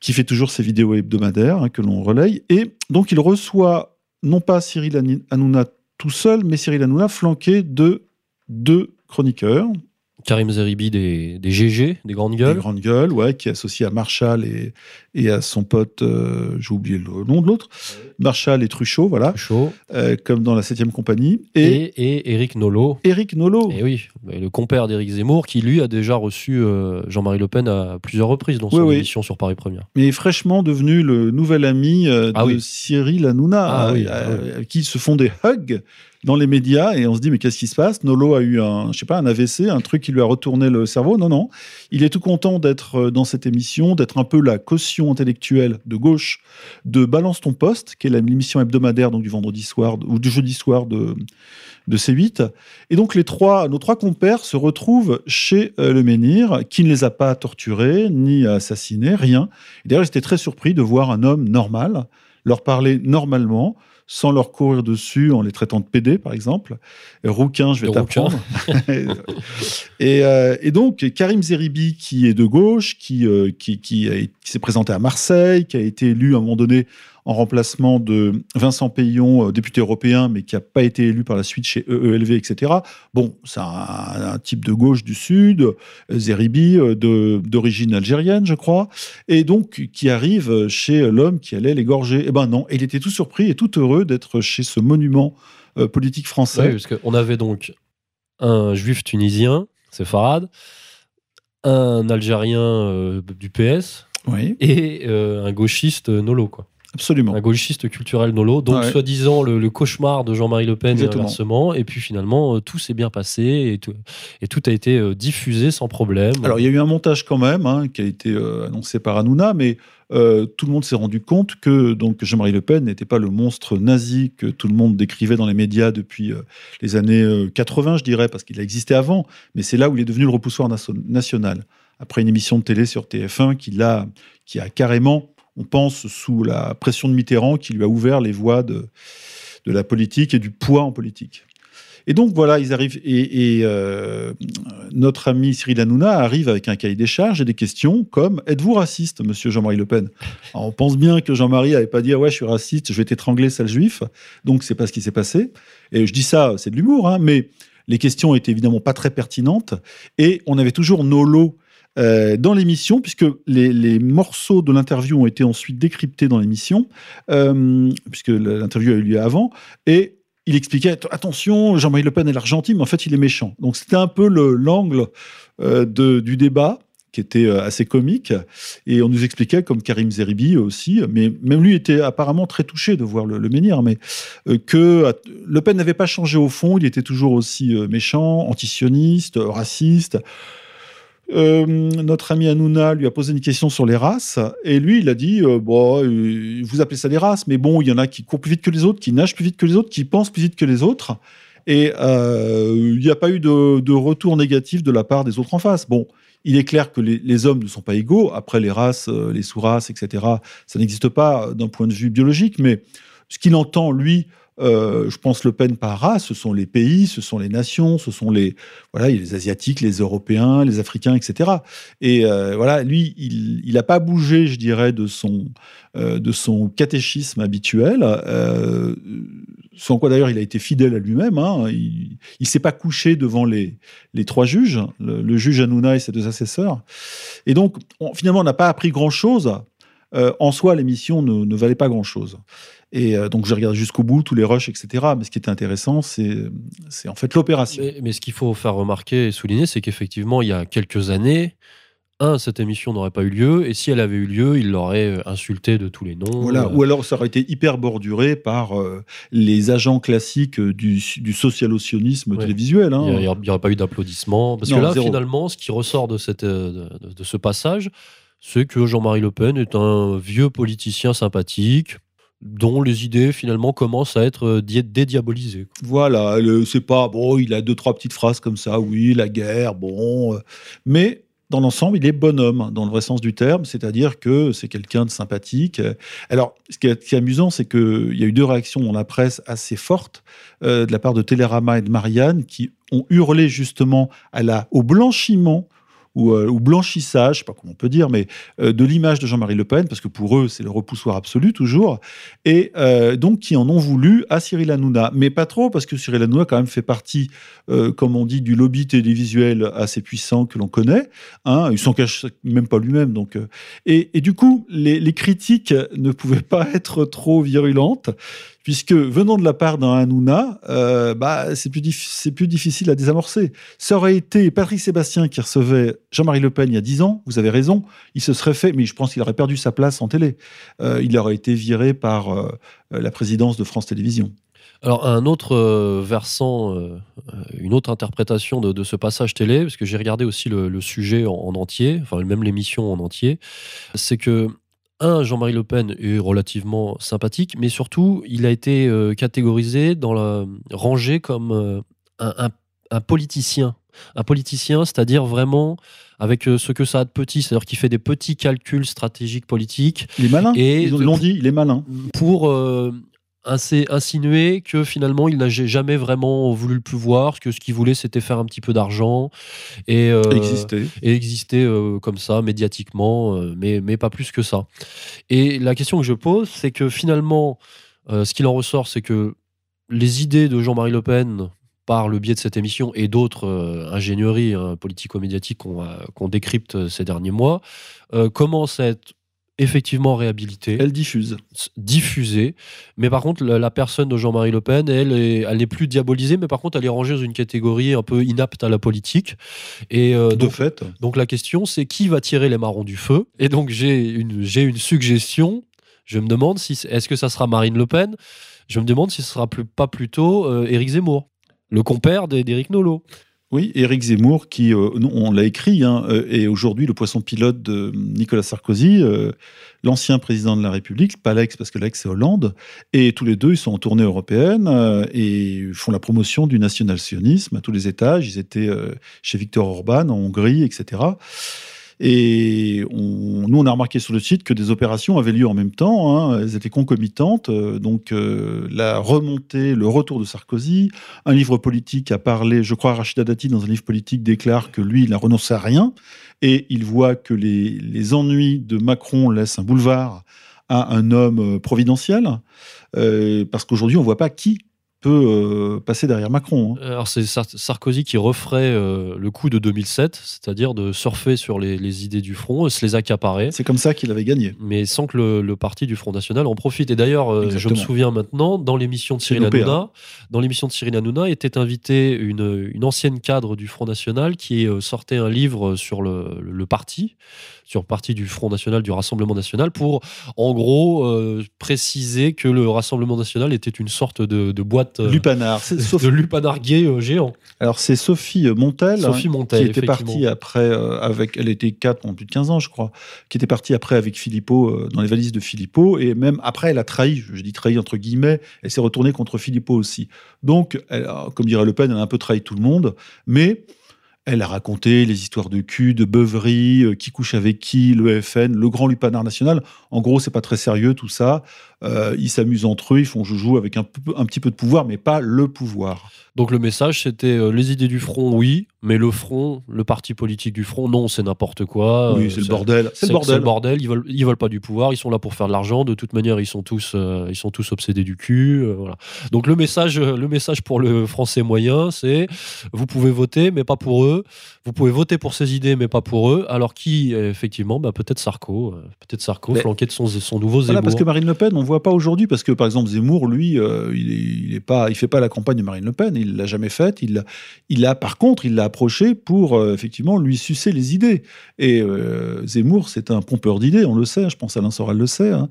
qui fait toujours ses vidéos hebdomadaires hein, que l'on relaye. Et donc, il reçoit non pas Cyril Hanouna tout seul, mais Cyril Hanouna flanqué de deux chroniqueurs, Karim Zeribi des, des GG, des grandes des gueules. grandes gueules, ouais, qui est associé à Marshall et, et à son pote, euh, j'ai oublié le nom de l'autre, Marshall et Truchot, voilà, euh, comme dans la 7 compagnie. Et, Et, et Éric Nolot. Éric Nolot. Et oui, le compère d'Éric Zemmour, qui lui a déjà reçu euh, Jean-Marie Le Pen à plusieurs reprises dans son Oui, oui. émission sur Paris Première. mais fraîchement devenu le nouvel ami Ah de oui. Cyril Hanouna, Ah à qui se font des hugs dans les médias et on se dit mais qu'est-ce qui se passe? Nolo a eu un je sais pas un AVC, un truc qui lui a retourné le cerveau. Non non, il est tout content d'être euh, dans cette émission, d'être un peu la caution intellectuelle de gauche de Balance ton poste, qui est l'émission hebdomadaire donc du vendredi soir ou du jeudi soir de de C8. Et donc les trois, nos trois compères se retrouvent chez euh, le menhir, qui ne les a pas torturés ni assassinés, rien. D'ailleurs, j'étais très surpris de voir un homme normal leur parler normalement, sans leur courir dessus en les traitant de PD, par exemple. Et Rouquin, je vais t'apprendre. et, euh, et donc, Karim Zeribi, qui est de gauche, qui, euh, qui, qui, qui s'est présenté à Marseille, qui a été élu à un moment donné en remplacement de Vincent Payon, euh, député européen, mais qui n'a pas été élu par la suite chez EELV, etc. Bon, c'est un, un type de gauche du Sud, euh, Zeribi, euh, d'origine algérienne, je crois, et donc qui arrive chez l'homme qui allait l'égorger. Eh ben non, il était tout surpris et tout heureux d'être chez ce monument euh, politique français. Oui, parce qu'on avait donc un juif tunisien, c'est Farad, un Algérien euh, du PS Oui. et euh, un gauchiste euh, Nolo. Quoi. Absolument. Un gauchiste culturel nolo. Donc, Ouais. soi-disant, le, le cauchemar de Jean-Marie Le Pen Exactement. et inversement. Et puis, finalement, euh, tout s'est bien passé et tout, et tout a été euh, diffusé sans problème. Alors, il y a eu un montage quand même hein, qui a été euh, annoncé par Hanouna, mais euh, tout le monde s'est rendu compte que donc Jean-Marie Le Pen n'était pas le monstre nazi que tout le monde décrivait dans les médias depuis euh, les années euh, 80, je dirais, parce qu'il a existé avant, mais c'est là où il est devenu le repoussoir national. Après une émission de télé sur TF1 qui, qui a carrément, on pense, sous la pression de Mitterrand, qui lui a ouvert les voies de, la politique et du poids en politique. Et donc voilà, ils arrivent et, euh, notre ami Cyril Hanouna arrive avec un cahier des charges et des questions comme êtes-vous raciste, Monsieur Jean-Marie Le Pen? On pense bien que Jean-Marie n'allait pas dire ouais je suis raciste, je vais t'étrangler sale juif. Donc c'est pas ce qui s'est passé. Et je dis ça, c'est de l'humour, hein, mais les questions étaient évidemment pas très pertinentes et on avait toujours nos lots. Euh, dans l'émission, puisque les, morceaux de l'interview ont été ensuite décryptés dans l'émission, euh, puisque l'interview a eu lieu avant, et il expliquait attention, Jean-Marie Le Pen est l'Argentine, mais en fait il est méchant. Donc c'était un peu le- l'angle euh, du débat qui était assez comique. Et on nous expliquait, comme Karim Zeribi aussi, mais même lui était apparemment très touché de voir le, le menhir, mais que Le Pen n'avait pas changé au fond, il était toujours aussi méchant, antisioniste, raciste. Euh, notre ami Hanouna lui a posé une question sur les races et lui il a dit euh, bon euh, vous appelez ça des races mais bon il y en a qui courent plus vite que les autres qui nagent plus vite que les autres qui pensent plus vite que les autres et il n'y a pas eu de, retour négatif de la part des autres en face. Bon il est clair que les, hommes ne sont pas égaux. Après les races les sous-races etc ça n'existe pas d'un point de vue biologique mais ce qu'il entend lui euh, je pense Le Pen par race, ce sont les pays, ce sont les nations, ce sont les voilà, les asiatiques, les européens, les africains, etc. Et euh, voilà, lui, il n'a pas bougé, je dirais, de son euh, de son catéchisme habituel. Sans quoi d'ailleurs il a été fidèle à lui-même. hein. Il, il s'est pas couché devant les les trois juges, le, le juge Hanouna et ses deux assesseurs. Et donc, on- finalement, on n'a pas appris grand chose. En soi, l'émission ne, ne valait pas grand chose. Et euh, donc, j'ai regardé jusqu'au bout, tous les rushs, etc. Mais ce qui était intéressant, c'est en fait l'opération. Mais, mais ce qu'il faut faire remarquer et souligner, c'est qu'effectivement, il y a quelques années, un, cette émission n'aurait pas eu lieu, et si elle avait eu lieu, il l'aurait euh, insulté de tous les noms. Voilà. Euh, Ou alors, ça aurait été hyper borduré par euh, les agents classiques euh, du, du socialo-sionisme télévisuel. hein. Il n'y aurait pas eu d'applaudissements. Parce Non, que là, zéro. finalement, ce qui ressort de, cette, euh, de, de ce passage, c'est que Jean-Marie Le Pen est un vieux politicien sympathique dont les idées, finalement, commencent à être euh, di- dédiabolisées. Voilà, c'est pas bon, il a deux trois petites phrases comme ça, oui, la guerre, bon, euh, mais dans l'ensemble, il est bonhomme dans le vrai sens du terme, c'est-à-dire que c'est quelqu'un de sympathique. Alors, ce qui est, amusant, c'est qu'il y a eu deux réactions dans la presse assez fortes euh, de la part de Télérama et de Marianne qui ont hurlé justement au blanchiment ou euh, au blanchissage, je sais pas comment on peut dire, mais euh, de l'image de Jean-Marie Le Pen, parce que pour eux, c'est le repoussoir absolu toujours, et euh, donc qui en ont voulu à Cyril Hanouna. Mais pas trop, parce que Cyril Hanouna quand même fait partie, comme on dit, du lobby télévisuel assez puissant que l'on connaît. Hein, il s'en cache même pas lui-même. Donc, et, du coup, les critiques ne pouvaient pas être trop virulentes, puisque venant de la part d'un Hanouna, euh, bah, c'est plus, difficile à désamorcer. Ça aurait été Patrick Sébastien qui recevait Jean-Marie Le Pen il y a 10 ans, vous avez raison, il se serait fait, mais je pense qu'il aurait perdu sa place en télé. Euh, il aurait été viré par euh, la présidence de France Télévisions. Alors, un autre versant, une autre interprétation de, ce passage télé, parce que j'ai regardé aussi le, le sujet en, en entier, enfin même l'émission en entier, c'est que, un, Jean-Marie Le Pen est relativement sympathique, mais surtout, il a été euh, catégorisé dans la rangé comme euh, un, un- un politicien. Un politicien, c'est-à-dire vraiment avec euh, ce que ça a de petit, c'est-à-dire qu'il fait des petits calculs stratégiques politiques. Il est malin, Et ils l'ont dit, il est malin. pour insé- insinuer que finalement il n'a jamais vraiment voulu le pouvoir, que ce qu'il voulait c'était faire un petit peu d'argent et euh, Exister. et exister euh, comme ça médiatiquement, euh, mais, mais pas plus que ça. Et la question que je pose, c'est que finalement, ce qu'il en ressort, c'est que les idées de Jean-Marie Le Pen par le biais de cette émission et d'autres ingénieries hein, politico-médiatiques qu'on décrypte ces derniers mois, commencent à être effectivement réhabilitées. Elle diffuse. Diffusée. Mais par contre, la, la personne de Jean-Marie Le Pen, elle, est- elle n'est plus diabolisée, mais par contre, elle est rangée dans une catégorie un peu inapte à la politique. Et, euh, De donc, fait. donc la question, c'est qui va tirer les marrons du feu? Et donc j'ai une, j'ai une suggestion. Je me demande si est-ce que ça sera Marine Le Pen? Je me demande si ce sera plus, pas plutôt euh, Éric Zemmour, le compère d'Éric Nolot. Oui, Éric Zemmour, qui, euh, on l'a écrit, hein, euh, est aujourd'hui le poisson pilote de Nicolas Sarkozy, euh, l'ancien président de la République, pas l'ex parce que l'ex c'est Hollande, et tous les deux ils sont en tournée européenne et font la promotion du national-sionisme à tous les étages. Ils étaient chez Viktor Orban en Hongrie, etc. Et on- nous, on a remarqué sur le site que des opérations avaient lieu en même temps. hein, elles étaient concomitantes. euh, donc, euh, la remontée, le retour de Sarkozy, un livre politique a parlé, je crois, Rachida Dati, dans un livre politique, déclare que lui, il n'a renoncé à rien. Et il voit que les, les ennuis de Macron laissent un boulevard à un homme euh, providentiel. parce qu'aujourd'hui, on ne voit pas qui peut euh, passer derrière Macron. hein. Alors c'est Sar- Sarkozy qui referait euh, le coup de 2007, c'est-à-dire de surfer sur les, les idées du front, se les accaparer. C'est comme ça qu'il avait gagné. Mais sans que le, le parti du Front National en profite. Et d'ailleurs, euh, je me souviens maintenant, dans l'émission de Cyril Hanouna, hein. dans l'émission de Cyril Hanouna était invitée une, une ancienne cadre du Front National qui euh, sortait un livre sur le, le parti, sur le parti du Front National, du Rassemblement National, pour en gros euh, préciser que le Rassemblement National était une sorte de, de boîte euh, Lupanar. C'est de Sophie- lupanar gay euh, géant. Alors c'est Sophie Montel, Sophie hein, Montel, qui était partie après euh, avec, elle était cadre pendant plus de 15 ans, je crois, qui était partie après avec Philippot euh, dans les valises de Philippot, et même après elle a trahi, je dis trahi entre guillemets, elle s'est retournée contre Philippot aussi. Donc, elle comme dirait Le Pen, elle a un peu trahi tout le monde, mais elle a raconté les histoires de cul, de beuverie, euh, qui couche avec qui, le FN, le grand lupanar national. En gros, c'est pas très sérieux tout ça. Euh, ils s'amusent entre eux, ils font joujou avec un, peu- un petit peu de pouvoir, mais pas le pouvoir. Donc le message, c'était euh, les idées du front, oui, mais le front, le parti politique du front, non, c'est n'importe quoi. Oui, Euh, c'est le bordel. C'est le bordel. le bordel. Ils veulent, ils veulent pas du pouvoir. Ils sont là pour faire de l'argent. De toute manière, ils sont tous, ils sont tous obsédés du cul. voilà. Donc le message, le message pour le français moyen, c'est vous pouvez voter, mais pas pour eux. Vous pouvez voter pour ces idées, mais pas pour eux. Alors qui, effectivement, bah, peut-être Sarko, peut-être Sarko, Mais- flanqué de son, son nouveau Voilà, Zemmour. parce que Marine Le Pen, on voit pas aujourd'hui, parce que par exemple Zemmour, lui, euh, il, est, pas, il fait pas la campagne de Marine Le Pen, il l'a jamais faite. Il, il a, par contre, il l'a approché pour euh, effectivement lui sucer les idées. Et euh, Zemmour, c'est un pompeur d'idées, on le sait. Je pense Alain Soral le sait. hein.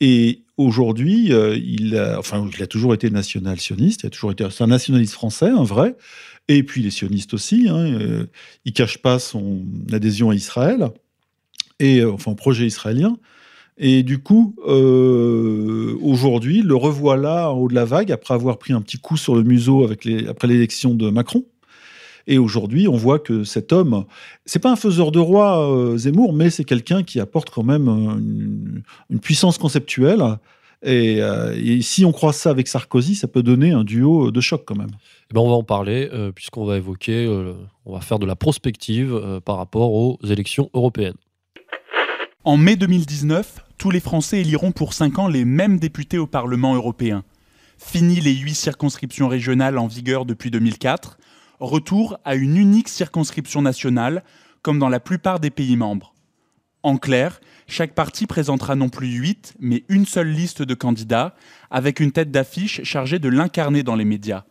Et aujourd'hui, il a, enfin, il a toujours été national-sioniste. Il a toujours été, c'est un nationaliste français, un vrai. Et puis les sionistes aussi. Hein, il cache pas son adhésion à Israël et enfin projet israélien. Et du coup, euh, aujourd'hui, le revoilà en haut de la vague après avoir pris un petit coup sur le museau après l'élection de Macron. Et aujourd'hui, on voit que cet homme, c'est pas un faiseur de roi, euh, Zemmour, mais c'est quelqu'un qui apporte quand même euh, une, puissance conceptuelle. Et, si on croise ça avec Sarkozy, ça peut donner un duo de choc quand même. Eh ben, on va en parler, puisqu'on va évoquer, on va faire de la prospective par rapport aux élections européennes. En mai 2019, tous les Français éliront pour 5 ans les mêmes députés au Parlement européen. Fini les 8 circonscriptions régionales en vigueur depuis 2004, retour à une unique circonscription nationale, comme dans la plupart des pays membres. En clair, chaque parti présentera non plus 8, mais une seule liste de candidats, avec une tête d'affiche chargée de l'incarner dans les médias.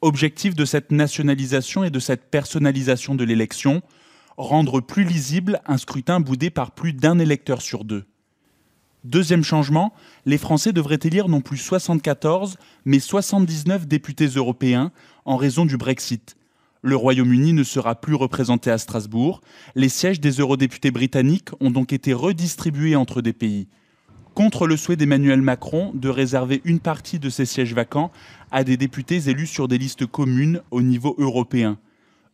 Objectif de cette nationalisation et de cette personnalisation de l'élection, rendre plus lisible un scrutin boudé par plus d'un électeur sur deux. Deuxième changement, les Français devraient élire non plus 74, mais 79 députés européens en raison du Brexit. Le Royaume-Uni ne sera plus représenté à Strasbourg. Les sièges des eurodéputés britanniques ont donc été redistribués entre des pays. Contre le souhait d'Emmanuel Macron de réserver une partie de ces sièges vacants à des députés élus sur des listes communes au niveau européen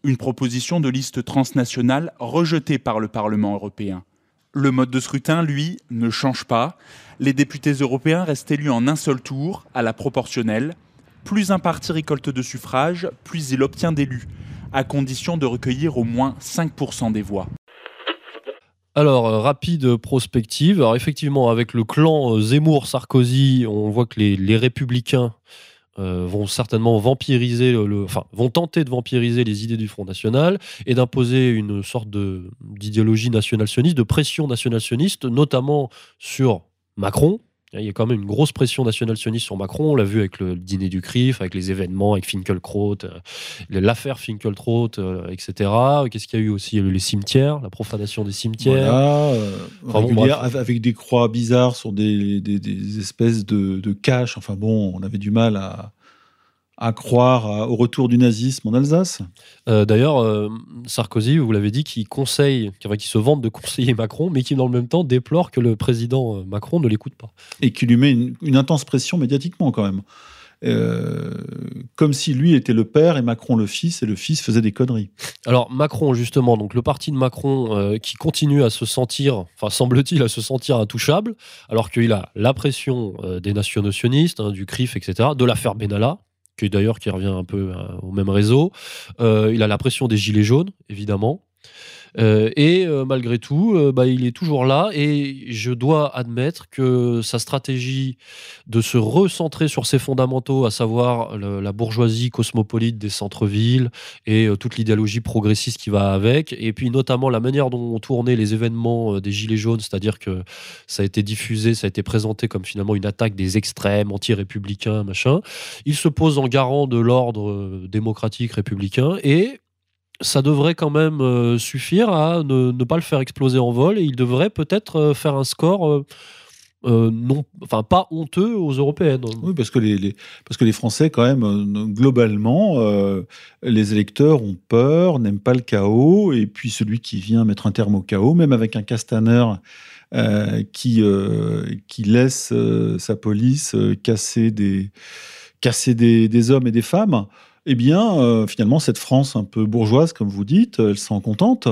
une proposition de liste transnationale rejetée par le Parlement européen. Le mode de scrutin, lui, ne change pas. Les députés européens restent élus en un seul tour, à la proportionnelle. Plus un parti récolte de suffrages, plus il obtient d'élus, à condition de recueillir au moins 5% des voix. Alors, euh, rapide prospective. Alors, effectivement, avec le clan euh, Zemmour-Sarkozy, on voit que les, les républicains euh, vont certainement vampiriser, le, enfin, vont tenter de vampiriser les idées du Front National et d'imposer une sorte d'idéologie national-sioniste, de pression national-sioniste, notamment sur Macron, Il y a quand même une grosse pression nationale sioniste sur Macron. On l'a vu avec le dîner du CRIF, avec les événements, avec Finkelkraut, euh, l'affaire Finkelkraut, euh, etc. Qu'est-ce qu'il y a eu aussi? Il y a eu les cimetières, la profanation des cimetières. Voilà, euh, Enfin, bon, avec des croix bizarres sur des, des- des espèces de, de caches. Enfin bon, on avait du mal à, à croire à- au retour du nazisme en Alsace. Euh, D'ailleurs, euh, Sarkozy, vous l'avez dit, qui conseille, qui, se vante de conseiller Macron, mais qui dans le même temps déplore que le président euh, Macron ne l'écoute pas. Et qui lui met une, une intense pression médiatiquement quand même. Euh, comme si lui était le père et Macron le fils, et le fils faisait des conneries. Alors Macron, justement, donc le parti de Macron euh, qui continue à se sentir, enfin semble-t-il à se sentir intouchable, alors qu'il a la pression euh, des nationaux sionistes, hein, du CRIF, etc., de l'affaire Benalla, qui d'ailleurs qui revient un peu euh, au même réseau. Euh, il a la pression des gilets jaunes, évidemment. Euh, et euh, malgré tout, euh, bah, il est toujours là et je dois admettre que sa stratégie de se recentrer sur ses fondamentaux, à savoir la bourgeoisie cosmopolite des centres-villes et toute l'idéologie progressiste qui va avec, et puis notamment la manière dont ont tourné les événements des Gilets jaunes, c'est-à-dire que ça a été diffusé, ça a été présenté comme finalement une attaque des extrêmes, anti-républicains, machin. Il se pose en garant de l'ordre démocratique républicain et ça devrait quand même euh, suffire à ne, pas le faire exploser en vol et il devrait peut-être euh, faire un score euh, non, enfin pas honteux aux européennes. Oui, parce que les, les- parce que les Français, quand même, globalement, les électeurs ont peur, n'aiment pas le chaos, et puis celui qui vient mettre un terme au chaos, même avec un Castaner qui, qui laisse sa police casser, des, casser des, des hommes et des femmes, eh bien, euh, finalement, cette France un peu bourgeoise, comme vous dites, elle s'en contente.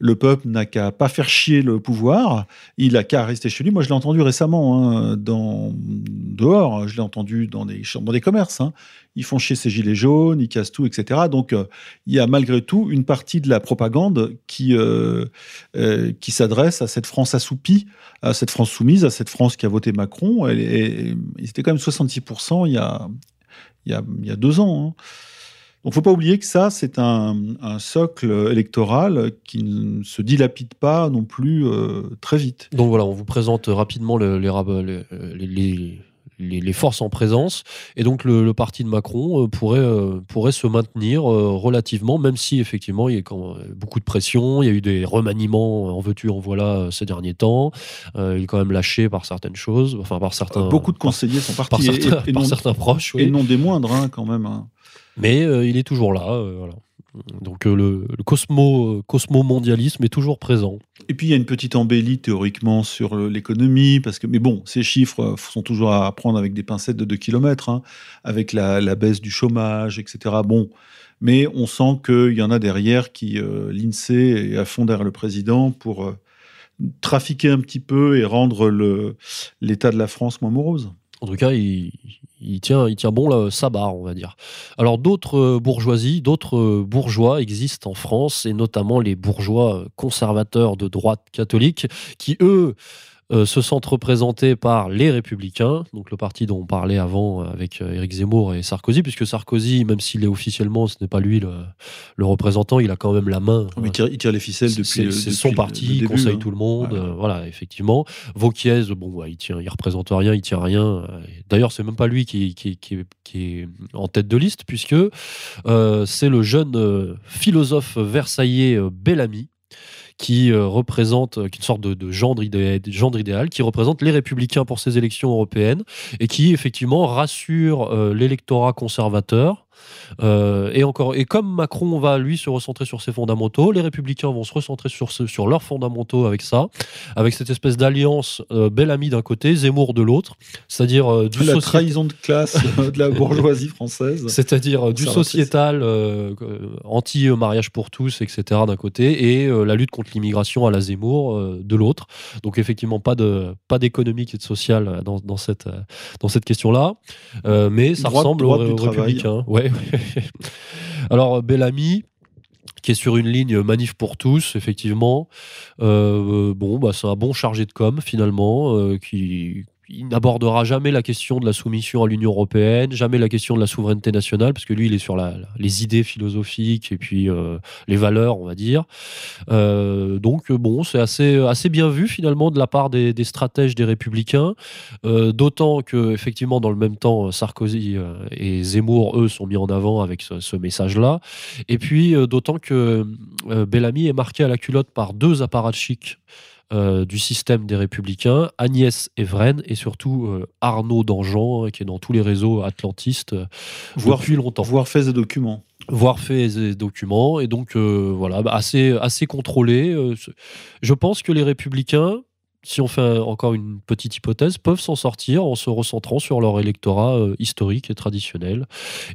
Le peuple n'a qu'à pas faire chier le pouvoir, il a qu'à rester chez lui. Moi, je l'ai entendu récemment hein, dehors, je l'ai entendu dans des, dans des commerces. hein. Ils font chier ces gilets jaunes, ils cassent tout, etc. Donc, euh, il y a malgré tout une partie de la propagande qui, euh, qui s'adresse à cette France assoupie, à cette France soumise, à cette France qui a voté Macron. Est- ils étaient quand même 66% il y a, il y a, il y a deux ans. hein. Donc, faut pas oublier que ça, c'est un, un socle électoral qui ne se dilapide pas non plus euh, très vite. Donc voilà, on vous présente rapidement le- les, forces en présence. Et donc le, le parti de Macron euh, pourrait, euh, pourrait se maintenir euh, relativement, même si effectivement il y a quand même beaucoup de pression, il y a eu des remaniements en veux-tu, en voilà ces derniers temps. Euh, il est quand même lâché par certaines choses, enfin par certains. Beaucoup de par- conseillers sont par partis. et- certains, et par non- certains proches. oui. Et non des moindres, hein, quand même. hein. Mais euh, il est toujours là. euh, voilà. Donc euh, le, le cosmo, cosmo-mondialisme est toujours présent. Et puis il y a une petite embellie théoriquement sur l'économie, parce que, mais bon, ces chiffres sont toujours à prendre avec des pincettes de 2 km, avec la, la baisse du chômage, etc. Bon, mais on sent qu'il y en a derrière qui, euh, l'INSEE est à fond derrière le président pour euh, trafiquer un petit peu et rendre le- l'état de la France moins morose. En tout cas, il, il tient, bon là, sa barre, on va dire. Alors, d'autres euh, bourgeoisies, d'autres euh, bourgeois existent en France, et notamment les bourgeois conservateurs de droite catholique, qui, eux, euh, se sentent représentés par les Républicains, donc le parti dont on parlait avant euh, avec euh, Éric Zemmour et Sarkozy, puisque Sarkozy, même s'il est officiellement, ce n'est pas lui le, le représentant, il a quand même la main. Mais il tire, il tire les ficelles depuis. C'est le- c'est depuis son parti, il conseille hein. tout le monde. Voilà. euh, voilà, effectivement. Vauquiez, bon, ouais, il tient, il représente rien, il tient rien. D'ailleurs, c'est même pas lui qui, qui, qui, qui est en tête de liste, puisque euh, c'est le jeune philosophe versaillais Bellamy qui euh, représente, euh, une sorte de, de gendre, idé- gendre idéal, qui représente les républicains pour ces élections européennes et qui effectivement rassure euh, l'électorat conservateur. Euh, et encore, et comme Macron va lui se recentrer sur ses fondamentaux, les républicains vont se recentrer sur, ce- sur leurs fondamentaux avec ça, avec cette espèce d'alliance euh, Bellamy d'un côté, Zemmour de l'autre, c'est-à-dire euh, du La trahison de classe euh, de la bourgeoisie française. c'est-à-dire du sociétal, anti-mariage pour tous, etc. d'un côté, et la lutte contre l'immigration à la Zemmour de l'autre. Donc effectivement, pas de pas d'économique et de social dans, dans cette, dans cette question-là. Euh, mais ça Droite- ressemble droite aux, aux républicains. Ouais. Alors Bellamy qui est sur une ligne manif pour tous, effectivement. Euh, bon, bah, c'est un bon chargé de com, finalement, euh, qui, il n'abordera jamais la question de la soumission à l'Union européenne, jamais la question de la souveraineté nationale, parce que lui, il est sur les idées philosophiques et puis euh, les valeurs, on va dire. Euh, donc, bon, c'est assez, bien vu finalement de la part des, stratèges des républicains, euh, d'autant que, effectivement, dans le même temps, Sarkozy et Zemmour, eux, sont mis en avant avec ce, ce message-là. Et puis, d'autant que Bellamy est marqué à la culotte par deux apparatchiks euh, du système des Républicains, Agnès Evren et surtout euh, Arnaud Dangean, hein, qui est dans tous les réseaux atlantistes euh, Voire- depuis longtemps. Voire fait des documents. Voire fait des documents, et donc voilà, bah, assez, assez contrôlé. je pense que les Républicains, si on fait un- encore une petite hypothèse, peuvent s'en sortir en se recentrant sur leur électorat euh, historique et traditionnel.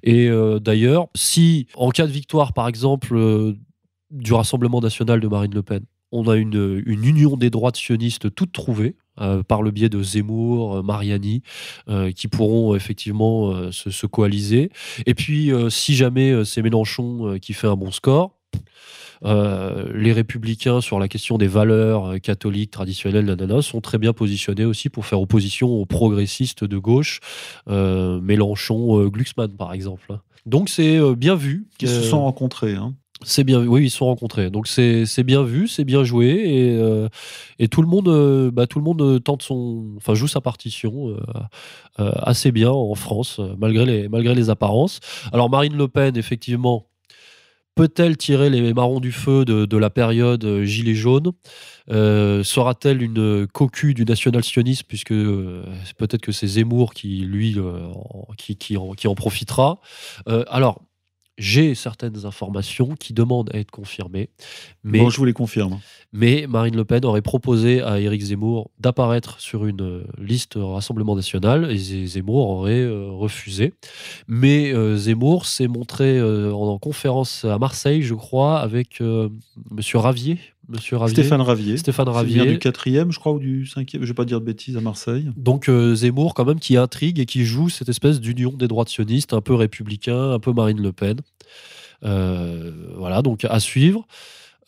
Et euh, d'ailleurs, si en cas de victoire, par exemple, euh, du Rassemblement national de Marine Le Pen, on a une, une union des droites sionistes toute trouvée. euh, par le biais de Zemmour, euh, Mariani, euh, qui pourront effectivement euh, se, se coaliser. Et puis, si jamais c'est Mélenchon qui fait un bon score, les républicains sur la question des valeurs catholiques traditionnelles nanana, sont très bien positionnés aussi pour faire opposition aux progressistes de gauche, Mélenchon, Glucksmann par exemple. Donc c'est bien vu. Ils se sont rencontrés. hein. C'est bien, oui, ils se sont rencontrés. Donc c'est bien vu, c'est bien joué et, euh, et tout le monde, euh, bah, tout le monde euh, tente son, enfin joue sa partition assez bien en France malgré les malgré les apparences. Alors Marine Le Pen, effectivement, peut-elle tirer les marrons du feu de, de la période gilet jaune Sera-t-elle une cocu du national-sionisme puisque peut-être que c'est Zemmour qui lui qui, en, qui en profitera. Alors j'ai certaines informations qui demandent à être confirmées. Mais, Bon, je vous les confirme. mais Marine Le Pen aurait proposé à Éric Zemmour d'apparaître sur une euh, liste Rassemblement National et Zemmour aurait euh, refusé. Mais euh, Zemmour s'est montré euh, en, en conférence à Marseille, je crois, avec Monsieur Ravier. Monsieur Ravier. Stéphane Ravier. Stéphane Ravier. du quatrième, je crois, ou du cinquième. Je vais pas dire de bêtises à Marseille. Donc euh, Zemmour, quand même, qui intrigue et qui joue cette espèce d'union des droites sionistes, un peu républicain, un peu Marine Le Pen. Euh, voilà, donc à suivre.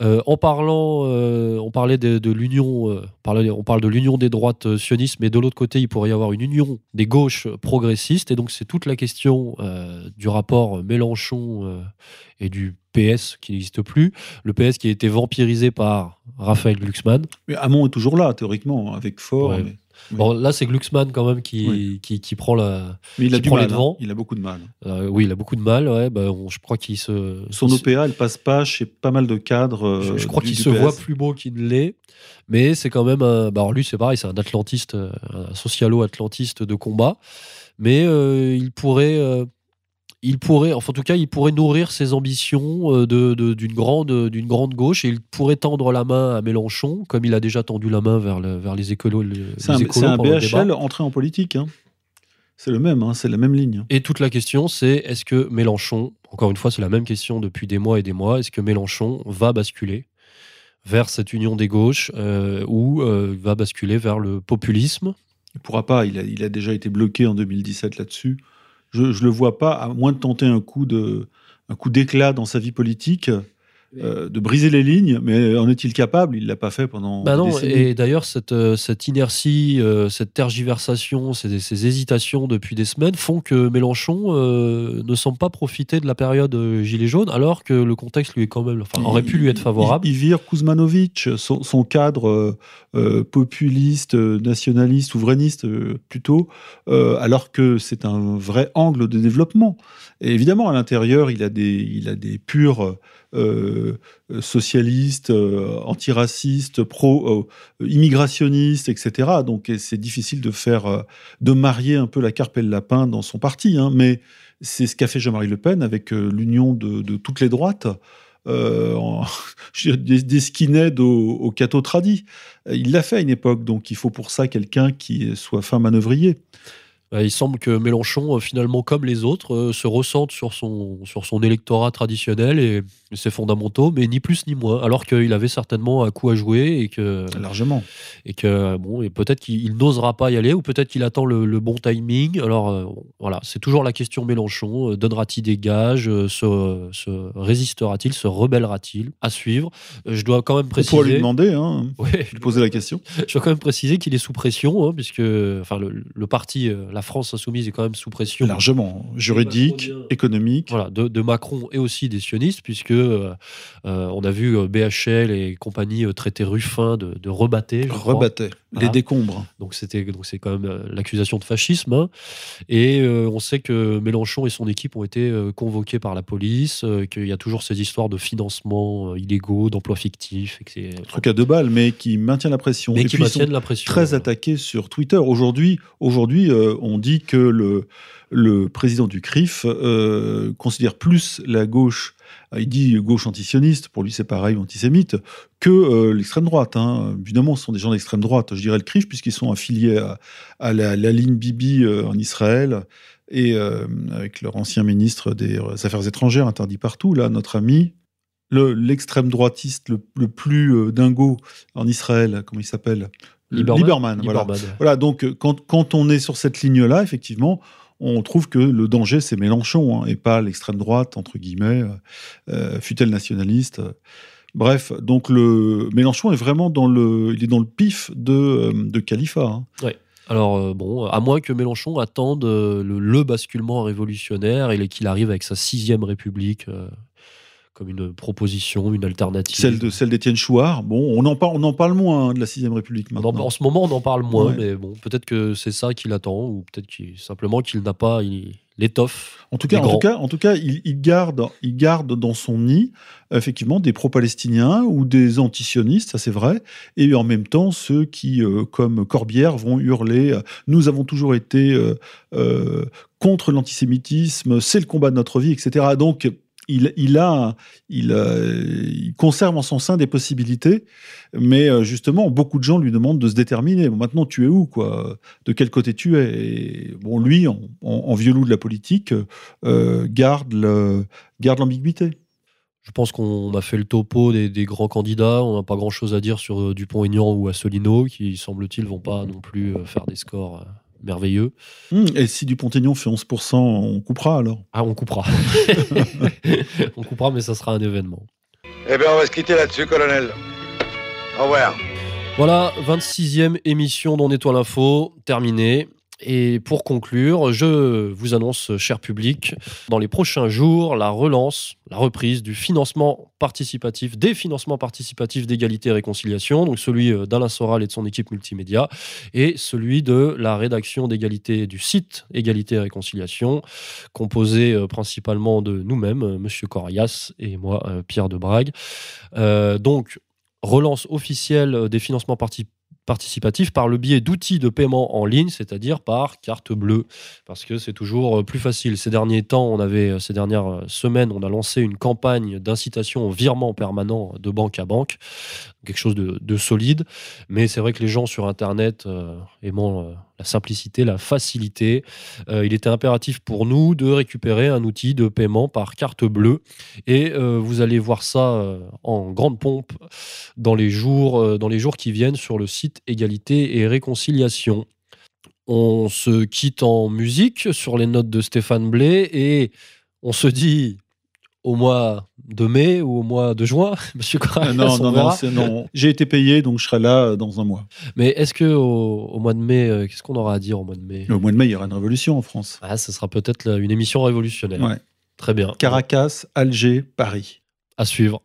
Euh, en parlant, euh, on parlait de, de l'union, euh, on parle de l'union des droites sionistes, mais de l'autre côté, il pourrait y avoir une union des gauches progressistes, et donc c'est toute la question du rapport Mélenchon et du PS qui n'existe plus. Le PS qui a été vampirisé par Raphaël Glucksmann. Mais Hamon est toujours là, théoriquement, avec Fort. Ouais. mais- Bon, là, c'est Glucksmann quand même qui, Oui. qui, qui prend la. Mais il a qui du prend mal. les devants. hein. Il a beaucoup de mal. Euh, oui, il a beaucoup de mal. Ouais, bah, on- je crois qu'il se. Son il se- OPA, elle passe pas chez pas mal de cadres. euh, je, je crois qu'il se PS. voit plus beau qu'il ne l'est, mais c'est quand même un. Bah, alors lui, c'est pareil, c'est un atlantiste, euh, un socialo-atlantiste de combat, mais euh, il pourrait. Il pourrait, enfin en tout cas, il pourrait nourrir ses ambitions euh, de- de- d'une grande, d'une grande gauche et il pourrait tendre la main à Mélenchon, comme il a déjà tendu la main vers, le- vers les écolos. le- C'est les un, écolos c'est un pendant le débat. BHL entré en politique. hein. C'est le même, hein, c'est la même ligne. Et toute la question, c'est est-ce que Mélenchon, encore une fois, c'est la même question depuis des mois et des mois, est-ce que Mélenchon va basculer vers cette union des gauches euh, ou euh, va basculer vers le populisme? Il pourra pas, il a, il a déjà été bloqué en 2017 là-dessus. Je ne le vois pas, à moins de tenter un coup de un coup d'éclat dans sa vie politique, euh, de briser les lignes, mais en est-il capable? Il l'a pas fait pendant Bah non, et d'ailleurs, cette, euh, cette inertie, euh, cette tergiversation, ces, ces hésitations depuis des semaines font que Mélenchon euh, ne semble pas profiter de la période Gilet jaune, alors que le contexte lui est quand même, enfin, aurait pu lui être favorable. Il, il vire Kuzmanovic, son, son cadre euh, populiste, nationaliste, souverainiste plutôt, alors que c'est un vrai angle de développement. Et évidemment, à l'intérieur, il a des, il a des purs euh, euh, socialistes, euh, antiracistes, pro-immigrationnistes, etc. Donc c'est difficile de faire, euh, de marier un peu la carpe et le lapin dans son parti, hein, mais c'est ce qu'a fait Jean-Marie Le Pen avec euh, l'union de, toutes les droites euh, des, des skinheads au, au catho tradi. Euh, Il l'a fait à une époque, donc il faut pour ça quelqu'un qui soit fin manœuvrier. Euh, il semble que Mélenchon, euh, finalement, comme les autres, euh, se ressente sur son, sur son électorat traditionnel et ses fondamentaux, mais ni plus ni moins. Alors qu'il avait certainement un coup à jouer et que. Largement. Et que, bon, et peut-être qu'il n'osera pas y aller ou peut-être qu'il attend le, le bon timing. Alors, euh, voilà, c'est toujours la question Mélenchon. Donnera-t-il des gages se, se résistera-t-il Se rebellera-t-il À suivre? Je dois quand même On préciser. pourrait lui demander, hein, Ouais. lui poser la question. Je dois quand même préciser qu'il est sous pression, hein, puisque enfin, le, le parti, la France Insoumise, est quand même sous pression. Largement. Juridique, économique. Voilà, de, de Macron et aussi des sionistes, puisque euh, euh, on a vu euh, BHL et compagnie euh, traiter Ruffin de, de rebatté. Voilà. Les décombres. Donc c'était donc c'est quand même euh, l'accusation de fascisme. hein. Et euh, on sait que Mélenchon et son équipe ont été euh, convoqués par la police, euh, qu'il y a toujours ces histoires de financement illégaux, d'emplois fictifs, et que c'est truc à deux balles, mais qui maintient la pression. Mais Et qui puis, ils sont maintiennent la pression. Très attaqués sur Twitter. Aujourd'hui, aujourd'hui, on dit que le, le président du CRIF euh, considère plus la gauche, il dit gauche antisioniste, pour lui c'est pareil, antisémite, que euh, l'extrême droite. hein. Évidemment, ce sont des gens d'extrême droite, je dirais le CRIF, puisqu'ils sont affiliés à, à la, la ligne Bibi euh, en Israël et avec leur ancien ministre des Affaires étrangères interdit partout, là, notre ami, le- l'extrême droitiste le, le plus dingo en Israël, comment il s'appelle? Lieberman. Lieberman, ouais. Voilà, donc quand, quand on est sur cette ligne-là, effectivement, on trouve que le danger, c'est Mélenchon, hein, et pas l'extrême droite, entre guillemets, euh, euh, fut-elle nationaliste. Bref, donc le Mélenchon est vraiment dans le, il est dans le pif de, euh, de Khalifa. hein. Alors, euh, bon, à moins que Mélenchon attende euh, le, le basculement révolutionnaire et qu'il arrive avec sa sixième république euh, comme une proposition, une alternative. Celle de celle d'Étienne Chouard. Bon, on en parle, on en parle moins hein, de la sixième République On en- maintenant. en ce moment, on en parle moins, Ouais. mais bon, peut-être que c'est ça qu'il attend, ou peut-être qu'il- simplement qu'il n'a pas l'étoffe. En tout cas, en tout cas, en tout cas, il, il garde, il garde dans son nid effectivement des pro-palestiniens ou des antisionistes, ça c'est vrai, et en même temps ceux qui, euh, comme Corbière, vont hurler euh, "Nous avons toujours été euh, euh, contre l'antisémitisme, c'est le combat de notre vie", etc. Donc il, il a, il, euh, il conserve en son sein des possibilités, mais euh, justement, beaucoup de gens lui demandent de se déterminer. Bon, maintenant, tu es où, quoi? De quel côté tu es? Et bon, lui, en, en, en vieux loup de la politique, euh, garde le- garde l'ambiguïté. Je pense qu'on a fait le topo des, des grands candidats. On n'a pas grand-chose à dire sur Dupont-Aignan ou Asselineau, qui, semble-t-il, vont pas non plus faire des scores euh, merveilleux. Hum, et si Dupont-Aignan fait 11%, on coupera alors? Ah, on coupera. on coupera, mais ça sera un événement. Eh bien, on va se quitter là-dessus, colonel. Au revoir. Voilà, 26e émission d'On Nettoie l'info, terminée. Et pour conclure, je vous annonce, cher public, dans les prochains jours, la relance, la reprise du financement participatif, des financements participatifs d'égalité et réconciliation, donc celui euh, d'Alain Soral et de son équipe multimédia, et celui de la rédaction d'égalité du site Égalité et réconciliation, composé euh, principalement de nous-mêmes, euh, Monsieur Corias et moi, Pierre de Brague. Euh, donc, relance officielle des financements parti- participatifs par le biais d'outils de paiement en ligne, c'est-à-dire par carte bleue, parce que c'est toujours euh, plus facile. Ces derniers temps, on avait, euh, ces dernières euh, semaines, on a lancé une campagne d'incitation au virement permanent de banque à banque, quelque chose de, de solide, mais c'est vrai que les gens sur Internet, euh, aimant euh, la simplicité, la facilité, euh, il était impératif pour nous de récupérer un outil de paiement par carte bleue, et vous allez voir ça en grande pompe dans les jours, dans les jours qui viennent sur le site Égalité et Réconciliation. On se quitte en musique sur les notes de Stéphane Blé et on se dit au mois de mai ou au mois de juin, Monsieur Corrales, Ah non, on non, non, verra. non. J'ai été payé, donc je serai là euh, dans un mois. Mais est-ce que au, au mois de mai, euh, qu'est-ce qu'on aura à dire au mois de mai? Au mois de mai, il y aura une révolution en France. Ah, ce sera peut-être une émission révolutionnaire. Ouais. Très bien. Caracas, Alger, Paris. À suivre.